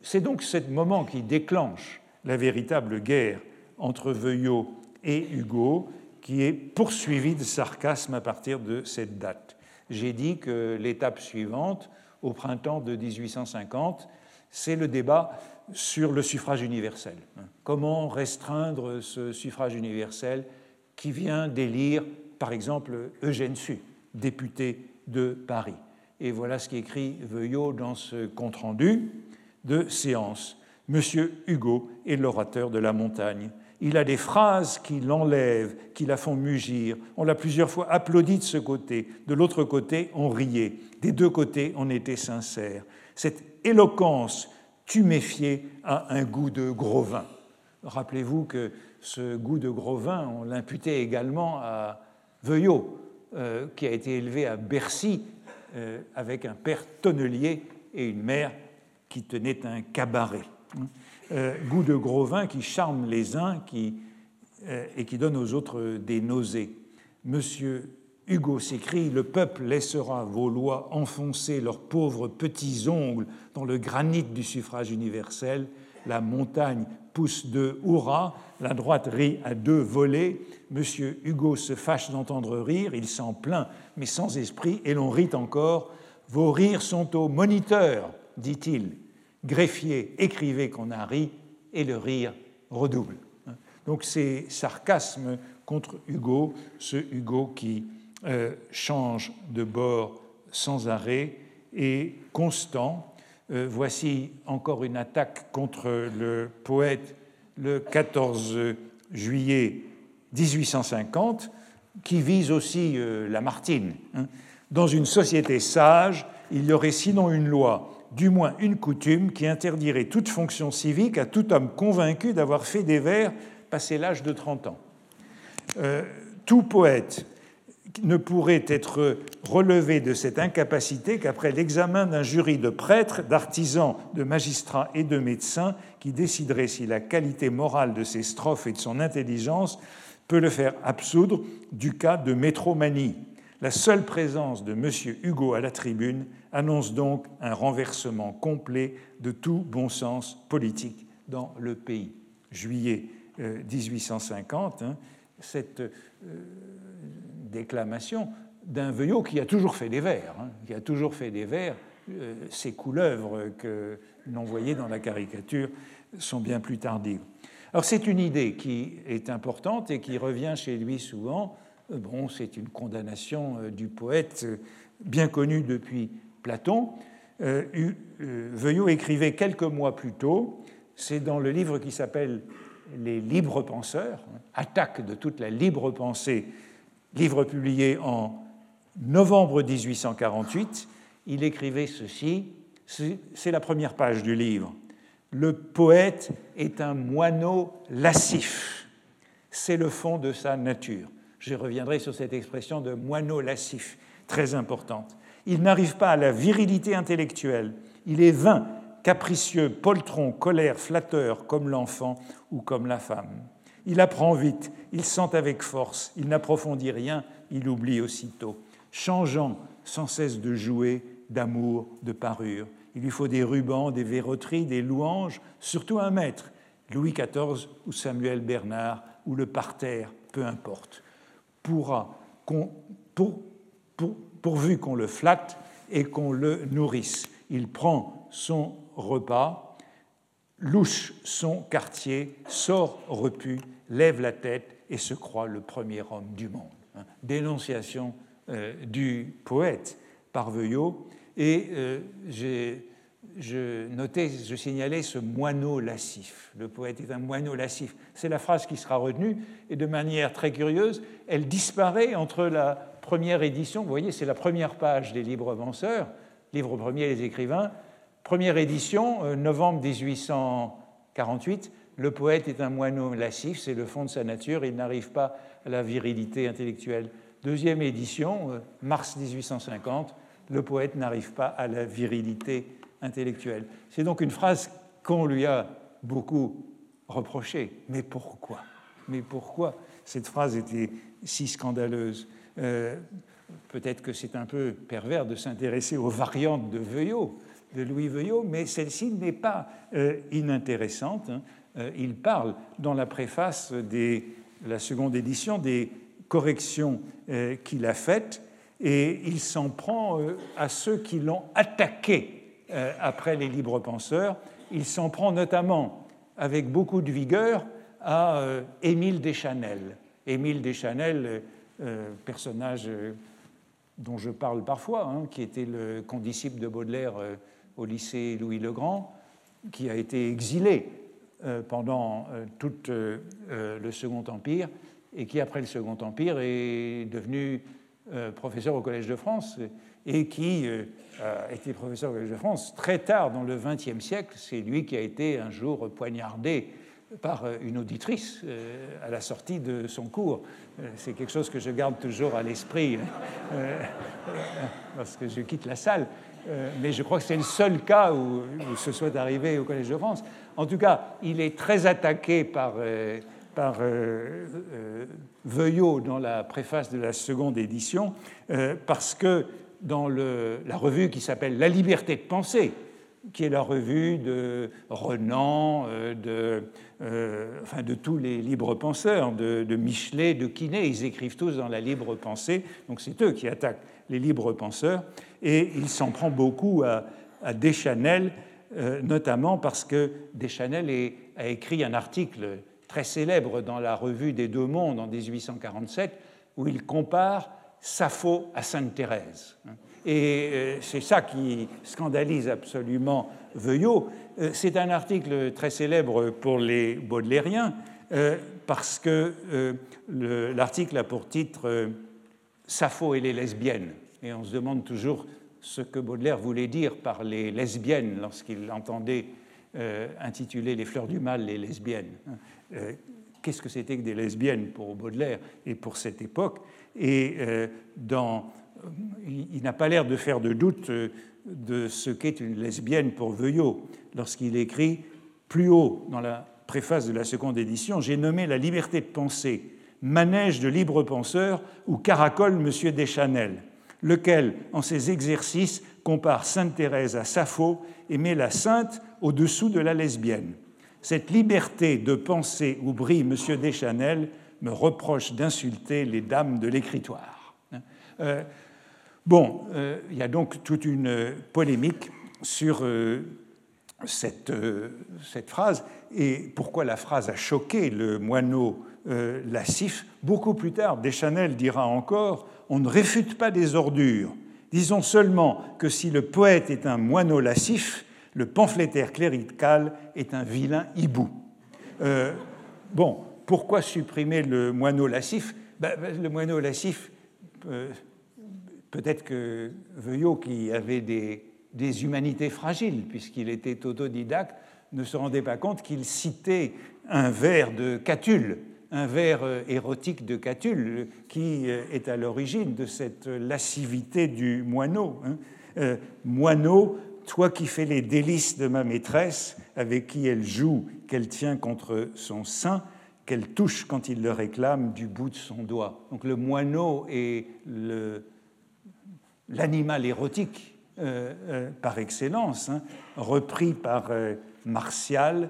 Speaker 2: C'est donc ce moment qui déclenche la véritable guerre entre Veuillot et Hugo, qui est poursuivie de sarcasme à partir de cette date j'ai dit que l'étape suivante, au printemps de 1850, c'est le débat sur le suffrage universel. Comment restreindre ce suffrage universel qui vient d'élire, par exemple, Eugène Sue, député de Paris. Et voilà ce qu'écrit Veuillot dans ce compte-rendu de séance. Monsieur Hugo est l'orateur de la montagne il a des phrases qui l'enlèvent, qui la font mugir. On l'a plusieurs fois applaudi de ce côté, de l'autre côté, on riait. Des deux côtés, on était sincère. Cette éloquence tuméfiée a un goût de gros vin. Rappelez-vous que ce goût de gros vin, on l'imputait également à Veuillot, euh, qui a été élevé à Bercy euh, avec un père tonnelier et une mère qui tenait un cabaret. Euh, goût de gros vin qui charme les uns et qui donne aux autres des nausées. Monsieur Hugo s'écrie Le peuple laissera vos lois enfoncer leurs pauvres petits ongles dans le granit du suffrage universel. La montagne pousse de hurrah, la droite rit à deux volets. Monsieur Hugo se fâche d'entendre rire, il s'en plaint, mais sans esprit, et l'on rit encore. Vos rires sont au moniteur, dit-il greffier, écrivez qu'on a ri, et le rire redouble. Donc c'est sarcasme contre Hugo, ce Hugo qui euh, change de bord sans arrêt et constant. Euh, voici encore une attaque contre le poète le 14 juillet 1850, qui vise aussi euh, Lamartine. Hein. Dans une société sage, il y aurait sinon une loi, du moins une coutume qui interdirait toute fonction civique à tout homme convaincu d'avoir fait des vers passé l'âge de 30 ans. Euh, tout poète ne pourrait être relevé de cette incapacité qu'après l'examen d'un jury de prêtres, d'artisans, de magistrats et de médecins qui déciderait si la qualité morale de ses strophes et de son intelligence peut le faire absoudre du cas de métromanie. La seule présence de M. Hugo à la tribune annonce donc un renversement complet de tout bon sens politique dans le pays. Juillet 1850, euh, hein, cette euh, déclamation d'un Veuillot qui a toujours fait des vers, hein, qui a toujours fait des vers. Euh, ces couleuvres que l'on voyait dans la caricature sont bien plus tardives. Alors c'est une idée qui est importante et qui revient chez lui souvent. Euh, bon, c'est une condamnation euh, du poète bien connu depuis Platon. Veuillot écrivait quelques mois plus tôt, c'est dans le livre qui s'appelle Les libres penseurs, hein, attaque de toute la libre pensée livre publié en novembre 1848, il écrivait ceci, c'est la première page du livre. Le poète est un moineau lascif, c'est le fond de sa nature. Je reviendrai sur cette expression de moineau lascif, très importante. Il n'arrive pas à la virilité intellectuelle, il est vain, capricieux, poltron, colère, flatteur, comme l'enfant ou comme la femme. Il apprend vite, il sent avec force, il n'approfondit rien, il oublie aussitôt, changeant sans cesse de jouer, d'amour, de parure. Il lui faut des rubans, des verroteries, des louanges, surtout un maître, Louis XIV ou Samuel Bernard, ou le parterre, peu importe. Pourra, pourvu qu'on le flatte et qu'on le nourrisse. Il prend son repas, louche son quartier, sort repu, lève la tête et se croit le premier homme du monde. Hein. Dénonciation euh, du poète par Veuillot. Et euh, je notais, je signalais ce moineau lascif. Le poète est un moineau lascif. C'est la phrase qui sera retenue, et de manière très curieuse, elle disparaît entre la première édition, vous voyez, c'est la première page des Libres Penseurs, livre premier Les écrivains, première édition, euh, novembre 1848, le poète est un moineau lascif, c'est le fond de sa nature, il n'arrive pas à la virilité intellectuelle. Deuxième édition, euh, mars 1850, le poète n'arrive pas à la virilité intellectuelle. C'est donc une phrase qu'on lui a beaucoup reprochée. Mais pourquoi? Mais pourquoi cette phrase était si scandaleuse? Euh, Peut-être que c'est un peu pervers de s'intéresser aux variantes de Veuillot, de Louis Veuillot, mais celle-ci n'est pas euh, inintéressante. Hein. Euh, il parle dans la préface de la seconde édition des corrections euh, qu'il a faites et il s'en prend euh, à ceux qui l'ont attaqué après les libres penseurs. Il s'en prend notamment avec beaucoup de vigueur à Émile Deschanel. Émile Deschanel, personnage dont je parle parfois, hein, qui était le condisciple de Baudelaire au lycée Louis-le-Grand, qui a été exilé pendant euh, tout euh, le Second Empire et qui, après le Second Empire, est devenu professeur au Collège de France et qui a été professeur au Collège de France très tard dans le XXe siècle. C'est lui qui a été un jour poignardé par une auditrice à la sortie de son cours. C'est quelque chose que je garde toujours à l'esprit lorsque je quitte la salle. Mais je crois que c'est le seul cas où, ce soit arrivé au Collège de France. En tout cas, il est très attaqué par, euh, euh, euh, Veuillot dans la préface de la seconde édition, parce que dans la revue qui s'appelle La liberté de penser, qui est la revue de Renan, de, enfin de tous les libres penseurs, de, Michelet, de Quinet, ils écrivent tous dans la libre pensée, donc c'est eux qui attaquent les libres penseurs, et il s'en prend beaucoup à, à Deschanel, euh, notamment parce que Deschanel a écrit un article très célèbre dans la revue des Deux Mondes en 1847 où il compare Sappho à Sainte Thérèse. Et euh, c'est ça qui scandalise absolument Veuillot. Euh, c'est un article très célèbre pour les baudelairiens parce que l'article a pour titre Sappho et les lesbiennes. Et on se demande toujours ce que Baudelaire voulait dire par les lesbiennes lorsqu'il entendait intituler Les fleurs du mal les lesbiennes. Qu'est-ce que c'était que des lesbiennes pour Baudelaire et pour cette époque? Et dans, il n'a pas l'air de faire de doute de ce qu'est une lesbienne pour Veuillot lorsqu'il écrit plus haut dans la préface de la seconde édition, j'ai nommé la liberté de penser manège de libre penseur ou caracole M. Deschanel, lequel, en ses exercices, compare Sainte Thérèse à Sappho et met la sainte au-dessous de la lesbienne. Cette liberté de penser où brille M. Deschanel me reproche d'insulter les dames de l'écritoire. Euh, bon, euh, il y a donc toute une polémique sur euh, cette, phrase et pourquoi la phrase a choqué le moineau euh, lascif. Beaucoup plus tard, Deschanel dira encore On ne réfute pas des ordures. Disons seulement que si le poète est un moineau lascif, le pamphlétaire clérical est un vilain hibou. Euh, bon, pourquoi supprimer le moineau lascif? Ben, ben, Le moineau lascif, euh, peut-être que Veuillot, qui avait des, humanités fragiles, puisqu'il était autodidacte, ne se rendait pas compte qu'il citait un vers de Catulle, un vers euh, érotique de Catulle, qui euh, est à l'origine de cette lascivité du moineau. Hein. Euh, moineau, toi qui fais les délices de ma maîtresse, avec qui elle joue, qu'elle tient contre son sein, qu'elle touche quand il le réclame du bout de son doigt. Donc le moineau est l'animal érotique par excellence, hein, repris par Martial,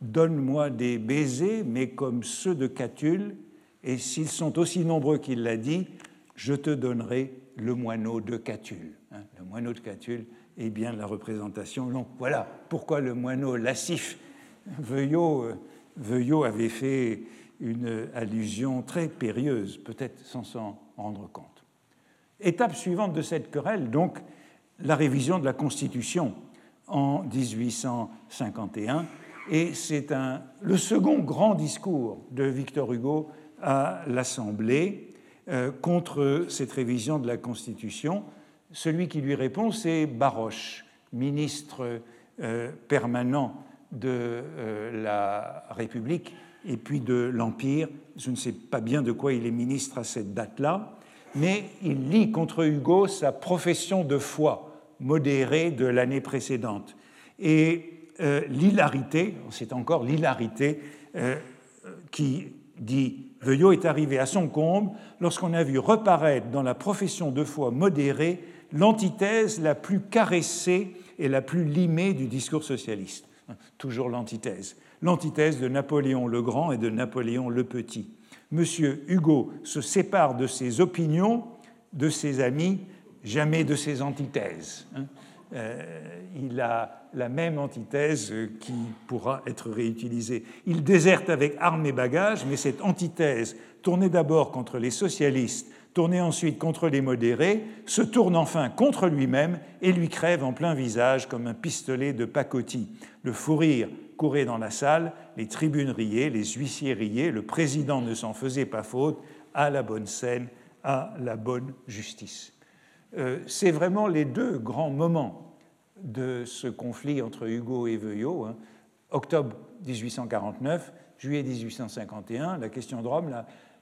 Speaker 2: Donne-moi des baisers, mais comme ceux de Catulle, et s'ils sont aussi nombreux qu'il l'a dit, je te donnerai le moineau de Catulle. Hein, le moineau de Catulle est bien la représentation. Donc voilà pourquoi le moineau lascif. Euh, Veuillot avait fait une allusion très périlleuse, peut-être sans s'en rendre compte. Étape suivante de cette querelle, donc, la révision de la Constitution en 1851. Et c'est le second grand discours de Victor Hugo à l'Assemblée euh, contre cette révision de la Constitution. Celui qui lui répond, c'est Baroche, ministre euh, permanent de euh, la République et puis de l'Empire. Je ne sais pas bien de quoi il est ministre à cette date-là, mais il lit contre Hugo sa profession de foi modérée de l'année précédente. Et euh, l'hilarité, c'est encore l'hilarité euh, qui dit Veuillot est arrivé à son comble lorsqu'on a vu reparaître dans la profession de foi modérée l'antithèse la plus caressée et la plus limée du discours socialiste. Toujours l'antithèse. L'antithèse de Napoléon le Grand et de Napoléon le Petit. Monsieur Hugo se sépare de ses opinions, de ses amis, jamais de ses antithèses. Hein. Euh, il a la même antithèse qui pourra être réutilisée. Il déserte avec armes et bagages, mais cette antithèse, tournée d'abord contre les socialistes, tournée ensuite contre les modérés, se tourne enfin contre lui-même et lui crève en plein visage comme un pistolet de pacotille. Le fou rire courait dans la salle, les tribunes riaient, les huissiers riaient, le président ne s'en faisait pas faute, à la bonne scène, à la bonne justice. Euh, c'est vraiment les deux grands moments de ce conflit entre Hugo et Veuillot. Hein. Octobre 1849, juillet 1851, la question de Rome,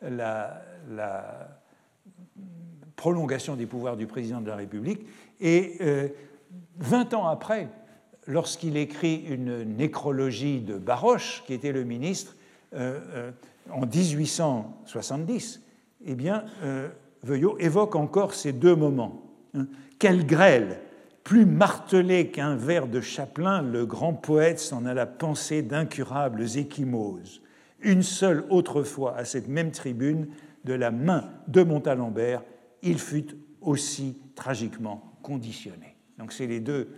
Speaker 2: la, prolongation des pouvoirs du président de la République. Et euh, 20 ans après, lorsqu'il écrit une nécrologie de Baroche, qui était le ministre, euh, en 1870, eh bien, Veuillot évoque encore ces deux moments. Hein. Quelle grêle Plus martelé qu'un vers de Chaplin, le grand poète s'en alla penser d'incurables échymoses. Une seule autre fois, à cette même tribune, de la main de Montalembert, il fut aussi tragiquement conditionné. Donc c'est les deux,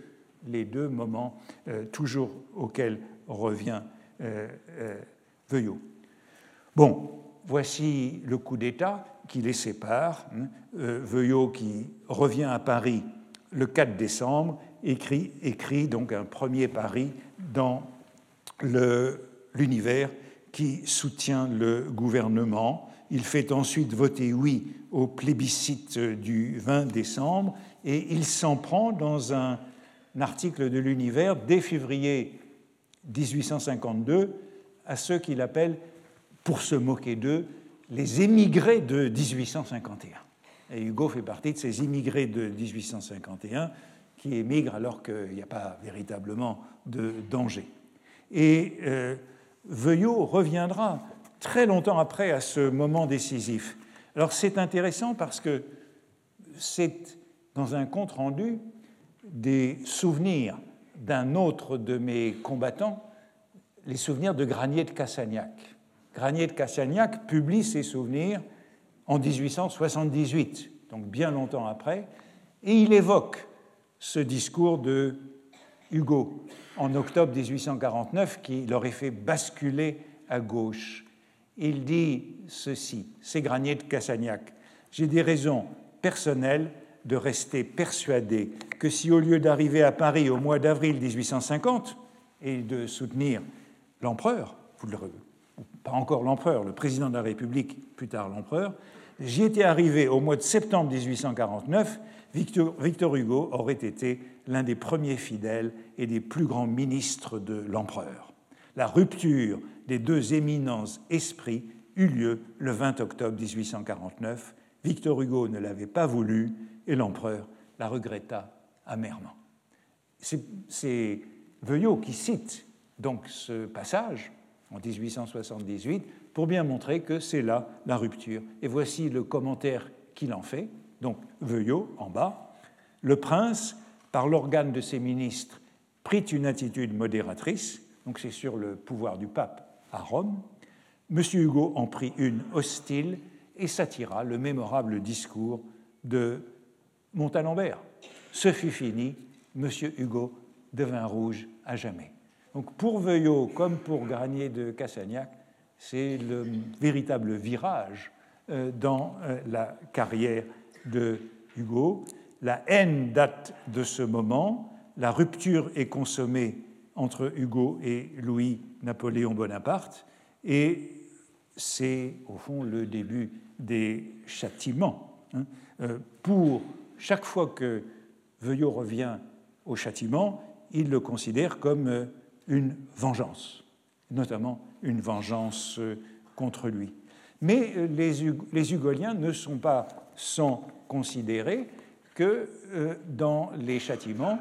Speaker 2: les deux moments euh, toujours auxquels revient euh, euh, Veuillot. Bon, voici le coup d'État qui les sépare. Hein. Veuillot, qui revient à Paris le 4 décembre, écrit, écrit donc un premier pari dans l'univers qui soutient le gouvernement Il fait ensuite voter oui au plébiscite du 20 décembre et il s'en prend dans un article de l'Univers dès février 1852 à ceux qu'il appelle, pour se moquer d'eux, les émigrés de 1851. Et Hugo fait partie de ces immigrés de 1851 qui émigrent alors qu'il n'y a pas véritablement de danger. Et euh, Veuillot reviendra très longtemps après à ce moment décisif. Alors c'est intéressant parce que c'est dans un compte-rendu des souvenirs d'un autre de mes combattants, les souvenirs de Granier de Cassagnac. Granier de Cassagnac publie ses souvenirs en 1878, donc bien longtemps après, et il évoque ce discours de Hugo en octobre 1849 qui l'aurait fait basculer à gauche. Il dit ceci, c'est Granier de Cassagnac, j'ai des raisons personnelles de rester persuadé que si au lieu d'arriver à Paris au mois d'avril 1850 et de soutenir l'empereur, pas encore l'empereur, le président de la République, plus tard l'empereur, j'y étais arrivé au mois de septembre 1849, Victor, Hugo aurait été l'un des premiers fidèles et des plus grands ministres de l'empereur. La rupture des deux éminents esprits eut lieu le 20 octobre 1849. Victor Hugo ne l'avait pas voulu et l'empereur la regretta amèrement. C'est Veuillot qui cite donc ce passage en 1878 pour bien montrer que c'est là la rupture. Et voici le commentaire qu'il en fait. Donc Veuillot en bas. Le prince, par l'organe de ses ministres, prit une attitude modératrice, donc c'est sur le pouvoir du pape à Rome. M. Hugo en prit une hostile et s'attira le mémorable discours de Montalembert. Ce fut fini, M. Hugo devint rouge à jamais. Donc pour Veuillot, comme pour Granier de Cassagnac, c'est le véritable virage euh, dans euh, la carrière de Hugo. La haine date de ce moment, la rupture est consommée entre Hugo et Louis-Napoléon Bonaparte, et c'est au fond le début des châtiments. Hein. Euh, pour chaque fois que Veuillot revient au châtiment, il le considère comme euh, une vengeance, notamment une vengeance euh, contre lui. Mais euh, les, Hugoliens ne sont pas sans considérer que dans les châtiments,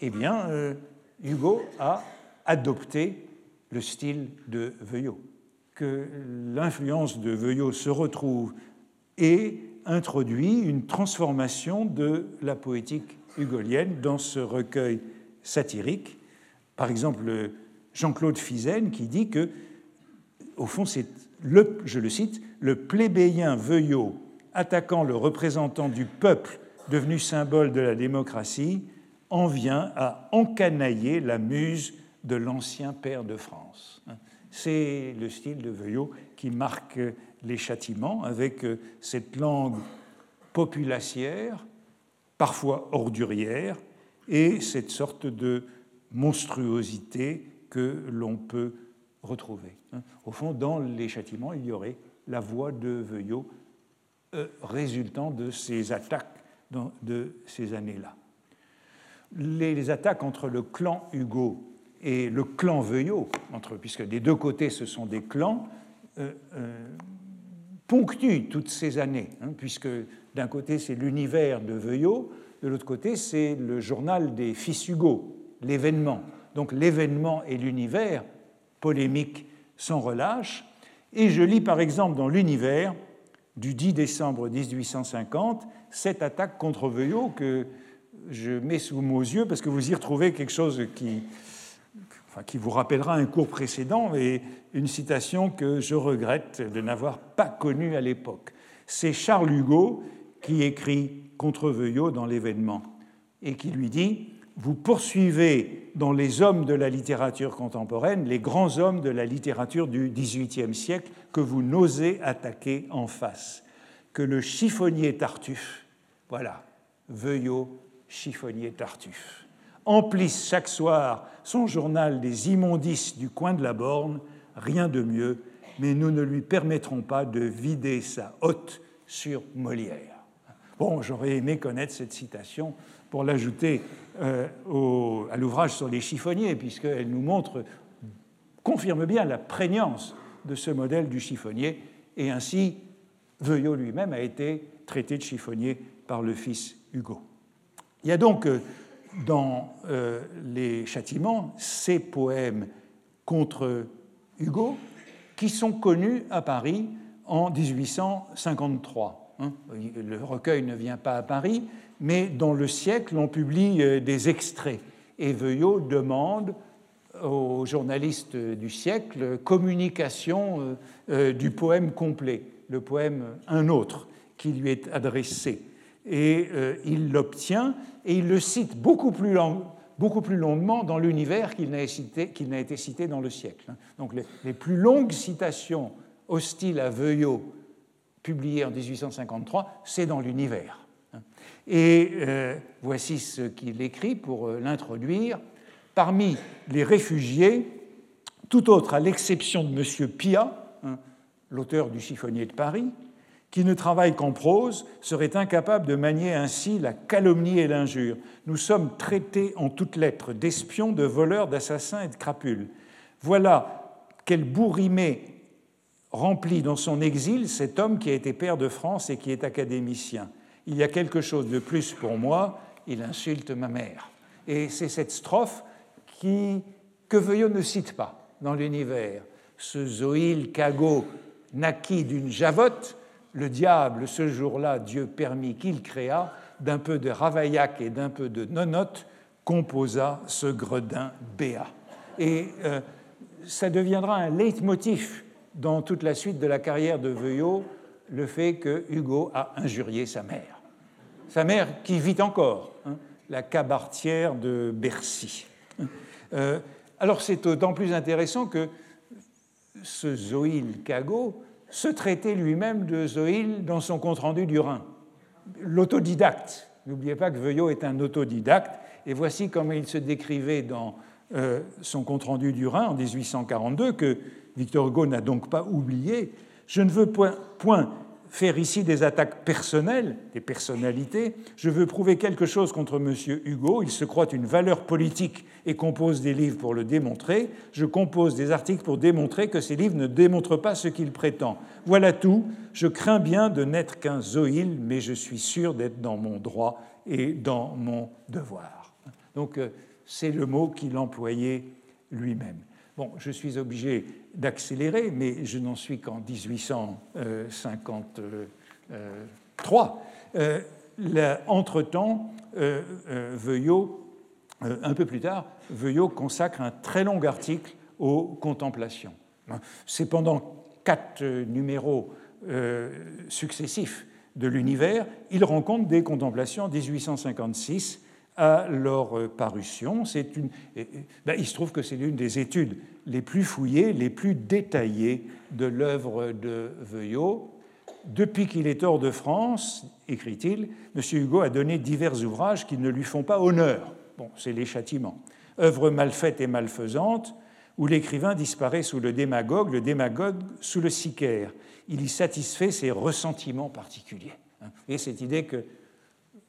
Speaker 2: eh bien, Hugo a adopté le style de Veuillot, que l'influence de Veuillot se retrouve et introduit une transformation de la poétique hugolienne dans ce recueil satirique. Par exemple, Jean-Claude Fizen qui dit que, au fond, c'est le, je le cite, le plébéien Veuillot attaquant le représentant du peuple devenu symbole de la démocratie en vient à encanailler la muse de l'ancien père de France. C'est le style de Veuillot qui marque les châtiments avec euh, cette langue populacière, parfois ordurière, et cette sorte de monstruosité que l'on peut retrouver. Hein. Au fond, dans les châtiments, il y aurait la voix de Veuillot euh, résultant de ces attaques de ces années-là. Les, attaques entre le clan Hugo et le clan Veuillot, entre, puisque des deux côtés ce sont des clans, euh, ponctue toutes ces années, hein, puisque d'un côté c'est l'univers de Veuillot, de l'autre côté c'est le journal des fils Hugo, l'événement. Donc l'événement et l'univers, polémique sans relâche. Et je lis par exemple dans l'univers du 10 décembre 1850 cette attaque contre Veuillot que je mets sous vos yeux parce que vous y retrouvez quelque chose qui, qui vous rappellera un cours précédent et une citation que je regrette de n'avoir pas connue à l'époque. C'est Charles Hugo qui écrit contre Veuillot dans l'événement et qui lui dit Vous poursuivez dans les hommes de la littérature contemporaine les grands hommes de la littérature du XVIIIe siècle que vous n'osez attaquer en face. Que le chiffonnier Tartuffe, voilà, Veuillot, chiffonnier Tartuffe emplisse chaque soir son journal des immondices du coin de la borne, rien de mieux mais nous ne lui permettrons pas de vider sa hotte sur Molière. Bon, j'aurais aimé connaître cette citation pour l'ajouter euh, à l'ouvrage sur les chiffonniers, puisqu'elle nous montre, confirme bien la prégnance de ce modèle du chiffonnier, et ainsi Veuillot lui-même a été traité de chiffonnier par le fils Hugo. Il y a donc euh, dans euh, les châtiments ces poèmes contre Hugo qui sont connus à Paris en 1853. Hein. Le recueil ne vient pas à Paris, mais dans le siècle, on publie euh, des extraits. Et Veuillot demande aux journalistes du siècle communication du poème complet le poème Un autre qui lui est adressé. Et euh, il l'obtient et il le cite beaucoup plus, plus longuement dans l'univers qu'il n'a été cité dans le siècle. Donc les, plus longues citations hostiles à Veuillot publiées en 1853, c'est dans l'univers. Et euh, voici ce qu'il écrit pour euh, l'introduire. Parmi les réfugiés, tout autre à l'exception de M. Pia, l'auteur du chiffonnier de Paris, qui ne travaille qu'en prose, serait incapable de manier ainsi la calomnie et l'injure. Nous sommes traités en toutes lettres d'espions, de voleurs, d'assassins et de crapules. Voilà quel bourrimé remplit dans son exil cet homme qui a été père de France et qui est académicien. Il y a quelque chose de plus pour moi, il insulte ma mère. Et c'est cette strophe qui, que Veuillot ne cite pas dans l'univers. Ce Zoïl Cagot naquit d'une javotte, le diable, ce jour-là, Dieu permit qu'il créa, d'un peu de Ravaillac et d'un peu de Nonote, composa ce gredin béat. Et euh, ça deviendra un leitmotiv dans toute la suite de la carrière de Veuillot, le fait que Hugo a injurié sa mère. Sa mère qui vit encore, hein, la cabartière de Bercy. Euh, alors c'est d'autant plus intéressant que ce Zoïl Cagot se traitait lui-même de Zoïl dans son compte-rendu du Rhin. L'autodidacte. N'oubliez pas que Veuillot est un autodidacte, et voici comment il se décrivait dans euh, son compte-rendu du Rhin en 1842, que Victor Hugo n'a donc pas oublié. Je ne veux point, point faire ici des attaques personnelles, des personnalités. Je veux prouver quelque chose contre M. Hugo. Il se croit une valeur politique et compose des livres pour le démontrer. Je compose des articles pour démontrer que ces livres ne démontrent pas ce qu'il prétend. Voilà tout. Je crains bien de n'être qu'un zoïl, mais je suis sûr d'être dans mon droit et dans mon devoir. Donc euh, c'est le mot qu'il employait lui-même. Je suis obligé d'accélérer, mais je n'en suis qu'en 1853. Euh, entre-temps, euh, euh, Veuillot, un peu plus tard, Veuillot consacre un très long article aux contemplations. C'est pendant quatre numéros successifs de l'univers, il rencontre des contemplations en 1856 à leur euh, parution. Une, ben, il se trouve que c'est l'une des études les plus fouillées, les plus détaillées de l'œuvre de Veuillot. Depuis qu'il est hors de France, écrit-il, M. Hugo a donné divers ouvrages qui ne lui font pas honneur. Bon, c'est les châtiments. Œuvre mal faite et malfaisante, où l'écrivain disparaît sous le démagogue, le démagogue sous le sicaire. Il y satisfait ses ressentiments particuliers. Et cette idée que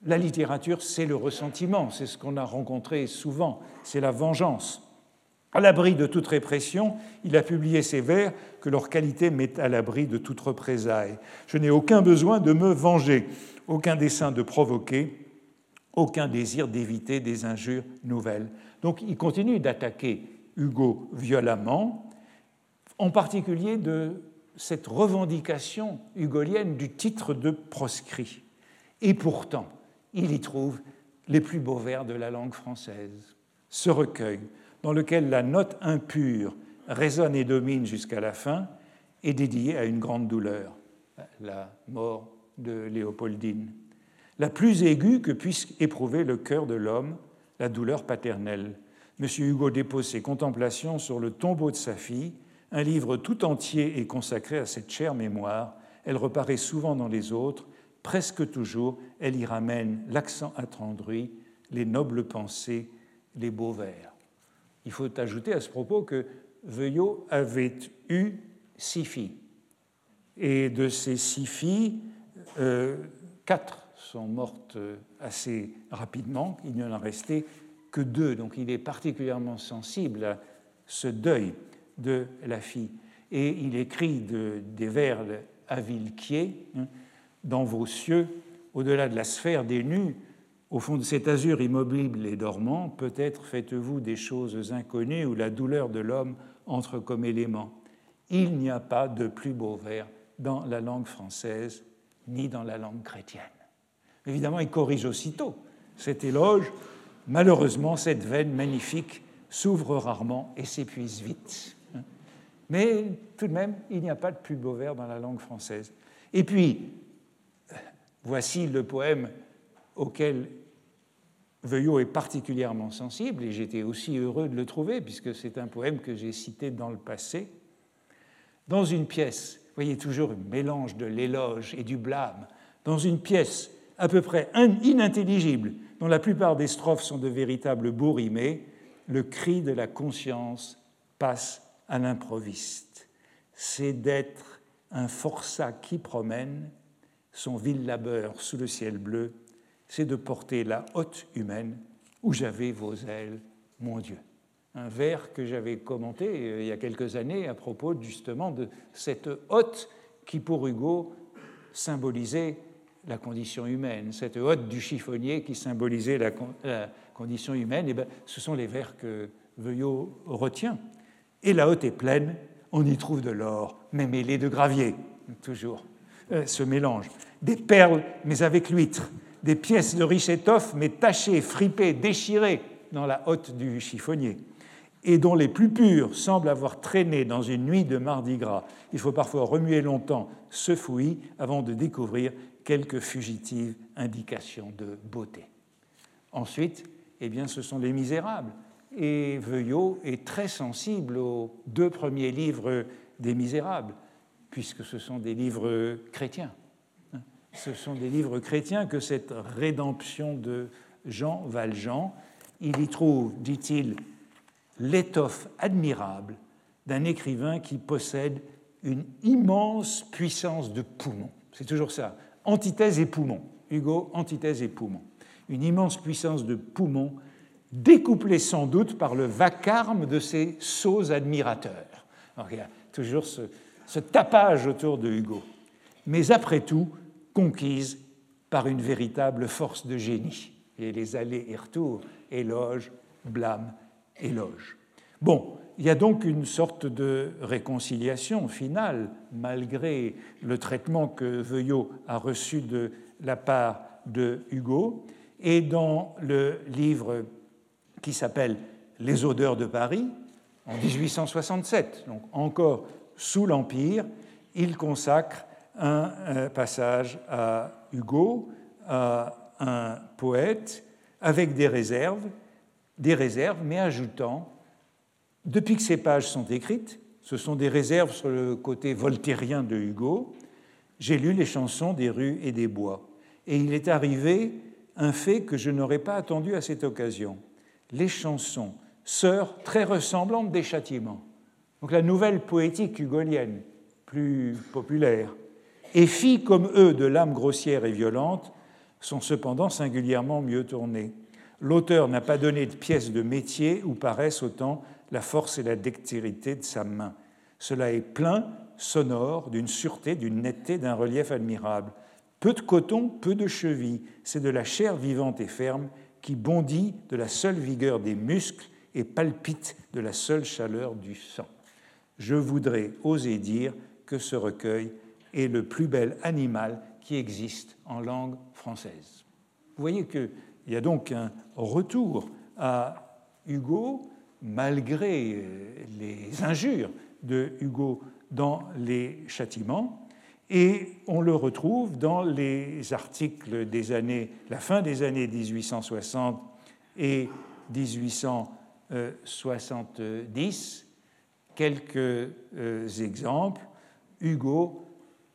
Speaker 2: la littérature, c'est le ressentiment, c'est ce qu'on a rencontré souvent, c'est la vengeance. À l'abri de toute répression, il a publié ces vers que leur qualité met à l'abri de toute représailles. Je n'ai aucun besoin de me venger, aucun dessein de provoquer, aucun désir d'éviter des injures nouvelles. Donc il continue d'attaquer Hugo violemment, en particulier de cette revendication hugolienne du titre de proscrit. Et pourtant, il y trouve les plus beaux vers de la langue française. Ce recueil, dans lequel la note impure résonne et domine jusqu'à la fin, est dédié à une grande douleur, la mort de Léopoldine, la plus aiguë que puisse éprouver le cœur de l'homme, la douleur paternelle. M. Hugo dépose ses contemplations sur le tombeau de sa fille. Un livre tout entier est consacré à cette chère mémoire. Elle reparaît souvent dans les autres presque toujours, elle y ramène l'accent attendri, les nobles pensées, les beaux vers. Il faut ajouter à ce propos que Veuillot avait eu six filles. Et de ces six filles, euh, quatre sont mortes assez rapidement. Il n'y en a resté que deux. Donc il est particulièrement sensible à ce deuil de la fille. Et il écrit des vers à Villequier, hein, dans vos cieux, au-delà de la sphère des nus, au fond de cet azur immobile et dormant, peut-être faites-vous des choses inconnues où la douleur de l'homme entre comme élément. Il n'y a pas de plus beau vers dans la langue française ni dans la langue chrétienne. Évidemment, il corrige aussitôt cet éloge. Malheureusement, cette veine magnifique s'ouvre rarement et s'épuise vite. Mais tout de même, il n'y a pas de plus beau vers dans la langue française. Et puis, voici le poème auquel Veuillot est particulièrement sensible, et j'étais aussi heureux de le trouver, puisque c'est un poème que j'ai cité dans le passé. Dans une pièce, vous voyez toujours un mélange de l'éloge et du blâme, dans une pièce à peu près inintelligible, dont la plupart des strophes sont de véritables bourrimés, le cri de la conscience passe à l'improviste. C'est d'être un forçat qui promène son vil labeur sous le ciel bleu c'est de porter la haute humaine où j'avais vos ailes, mon Dieu. Un vers que j'avais commenté euh, il y a quelques années à propos justement de cette haute qui pour Hugo symbolisait la condition humaine, cette haute du chiffonnier qui symbolisait la, condition humaine, et eh bien, ce sont les vers que Veuillot retient. Et la haute est pleine, on y trouve de l'or, mais mêlé de gravier, toujours, euh, ce mélange. Des perles, mais avec l'huître, des pièces de riche étoffe, mais tachées, fripées, déchirées dans la hotte du chiffonnier, et dont les plus pures semblent avoir traîné dans une nuit de mardi gras. Il faut parfois remuer longtemps ce fouillis avant de découvrir quelques fugitives indications de beauté. Ensuite, eh bien, ce sont les Misérables. Et Veuillot est très sensible aux deux premiers livres des Misérables, puisque ce sont des livres chrétiens ce sont des livres chrétiens que cette rédemption de Jean Valjean. Il y trouve, dit-il, l'étoffe admirable d'un écrivain qui possède une immense puissance de poumon. C'est toujours ça, antithèse et poumon. Hugo, antithèse et poumon. Une immense puissance de poumon, découplée sans doute par le vacarme de ses sots admirateurs. Alors, il y a toujours ce, ce tapage autour de Hugo. Mais après tout, conquise par une véritable force de génie. Et les allers et retours, éloge, blâme, éloge. Bon, il y a donc une sorte de réconciliation finale, malgré le traitement que Veuillot a reçu de la part de Hugo. Et dans le livre qui s'appelle Les odeurs de Paris, en 1867, donc encore sous l'Empire, il consacre un euh, passage à Hugo, à un poète, avec des réserves, des réserves, mais ajoutant, depuis que ces pages sont écrites, ce sont des réserves sur le côté voltairien de Hugo, j'ai lu les chansons des rues et des bois. Et il est arrivé un fait que je n'aurais pas attendu à cette occasion. Les chansons, sœurs très ressemblantes des châtiments. Donc la nouvelle poétique hugolienne, plus populaire, et filles comme eux de l'âme grossière et violente sont cependant singulièrement mieux tournées. L'auteur n'a pas donné de pièces de métier où paraissent autant la force et la dextérité de sa main. Cela est plein, sonore, d'une sûreté, d'une netteté, d'un relief admirable. Peu de coton, peu de cheville, c'est de la chair vivante et ferme qui bondit de la seule vigueur des muscles et palpite de la seule chaleur du sang. Je voudrais oser dire que ce recueil est le plus bel animal qui existe en langue française. Vous voyez qu'il y a donc un retour à Hugo, malgré les injures de Hugo dans les châtiments, et on le retrouve dans les articles des années, la fin des années 1860 et 1870. Quelques euh, exemples. Hugo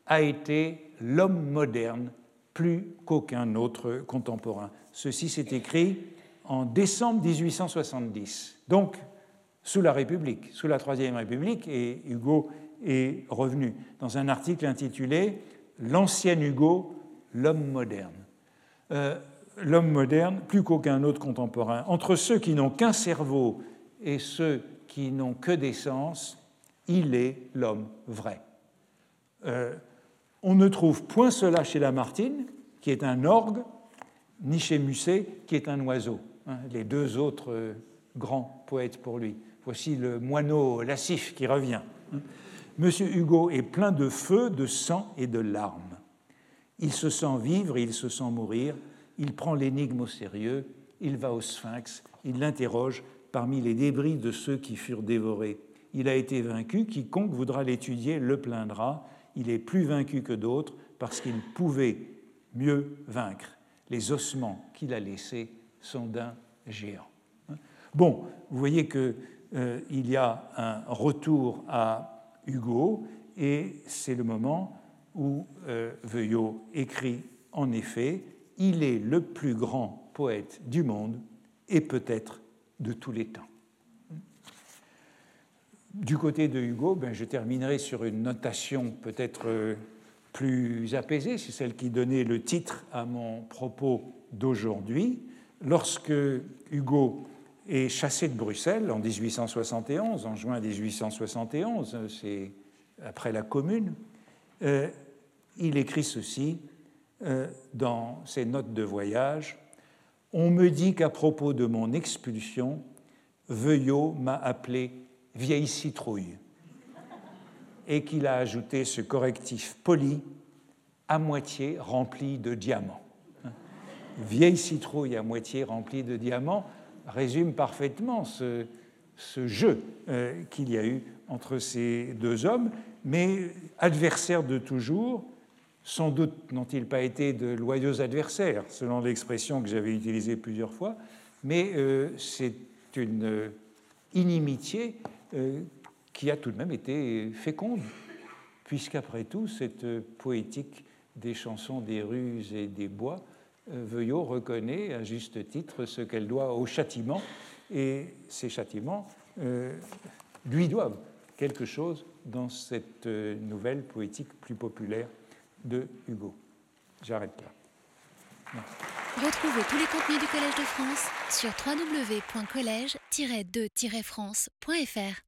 Speaker 2: a été l'homme moderne plus qu'aucun autre contemporain. Ceci s'est écrit en décembre 1870. Donc, sous la République, sous la Troisième République, et Hugo est revenu dans un article intitulé L'ancien Hugo, l'homme moderne. Euh, l'homme moderne, plus qu'aucun autre contemporain, entre ceux qui n'ont qu'un cerveau et ceux qui n'ont que des sens, il est l'homme vrai. Euh, on ne trouve point cela chez Lamartine, qui est un orgue, ni chez Musset, qui est un oiseau, hein, les deux autres euh, grands poètes pour lui. Voici le moineau lascif qui revient. Monsieur Hugo est plein de feu, de sang et de larmes. Il se sent vivre il se sent mourir. Il prend l'énigme au sérieux. Il va au sphinx. Il l'interroge parmi les débris de ceux qui furent dévorés. Il a été vaincu. Quiconque voudra l'étudier le plaindra. Il est plus vaincu que d'autres parce qu'il pouvait mieux vaincre. Les ossements qu'il a laissés sont d'un géant. Bon, vous voyez qu'il euh, y a un retour à Hugo, et c'est le moment où euh, Veuillot écrit en effet Il est le plus grand poète du monde et peut-être de tous les temps. Du côté de Hugo, ben, je terminerai sur une notation peut-être euh, plus apaisée, c'est celle qui donnait le titre à mon propos d'aujourd'hui. Lorsque Hugo est chassé de Bruxelles en 1871, en juin 1871, c'est après la Commune, euh, il écrit ceci euh, dans ses notes de voyage. On me dit qu'à propos de mon expulsion, Veuillot m'a appelé vieille citrouille et qu'il a ajouté ce correctif poli à moitié rempli de diamants. Vieille citrouille à moitié remplie de diamants, résume parfaitement ce, jeu euh, qu'il y a eu entre ces deux hommes, mais adversaires de toujours, sans doute n'ont-ils pas été de loyaux adversaires, selon l'expression que j'avais utilisée plusieurs fois, mais euh, c'est une euh, inimitié qui a tout de même été féconde, puisqu'après tout, cette poétique des chansons des rues et des bois euh, Veuillot reconnaît à juste titre ce qu'elle doit au châtiment, et ces châtiments euh, lui doivent quelque chose dans cette euh, nouvelle poétique plus populaire de Hugo. J'arrête là.
Speaker 1: Retrouvez tous les contenus du Collège de France sur www.colège-2-france.fr.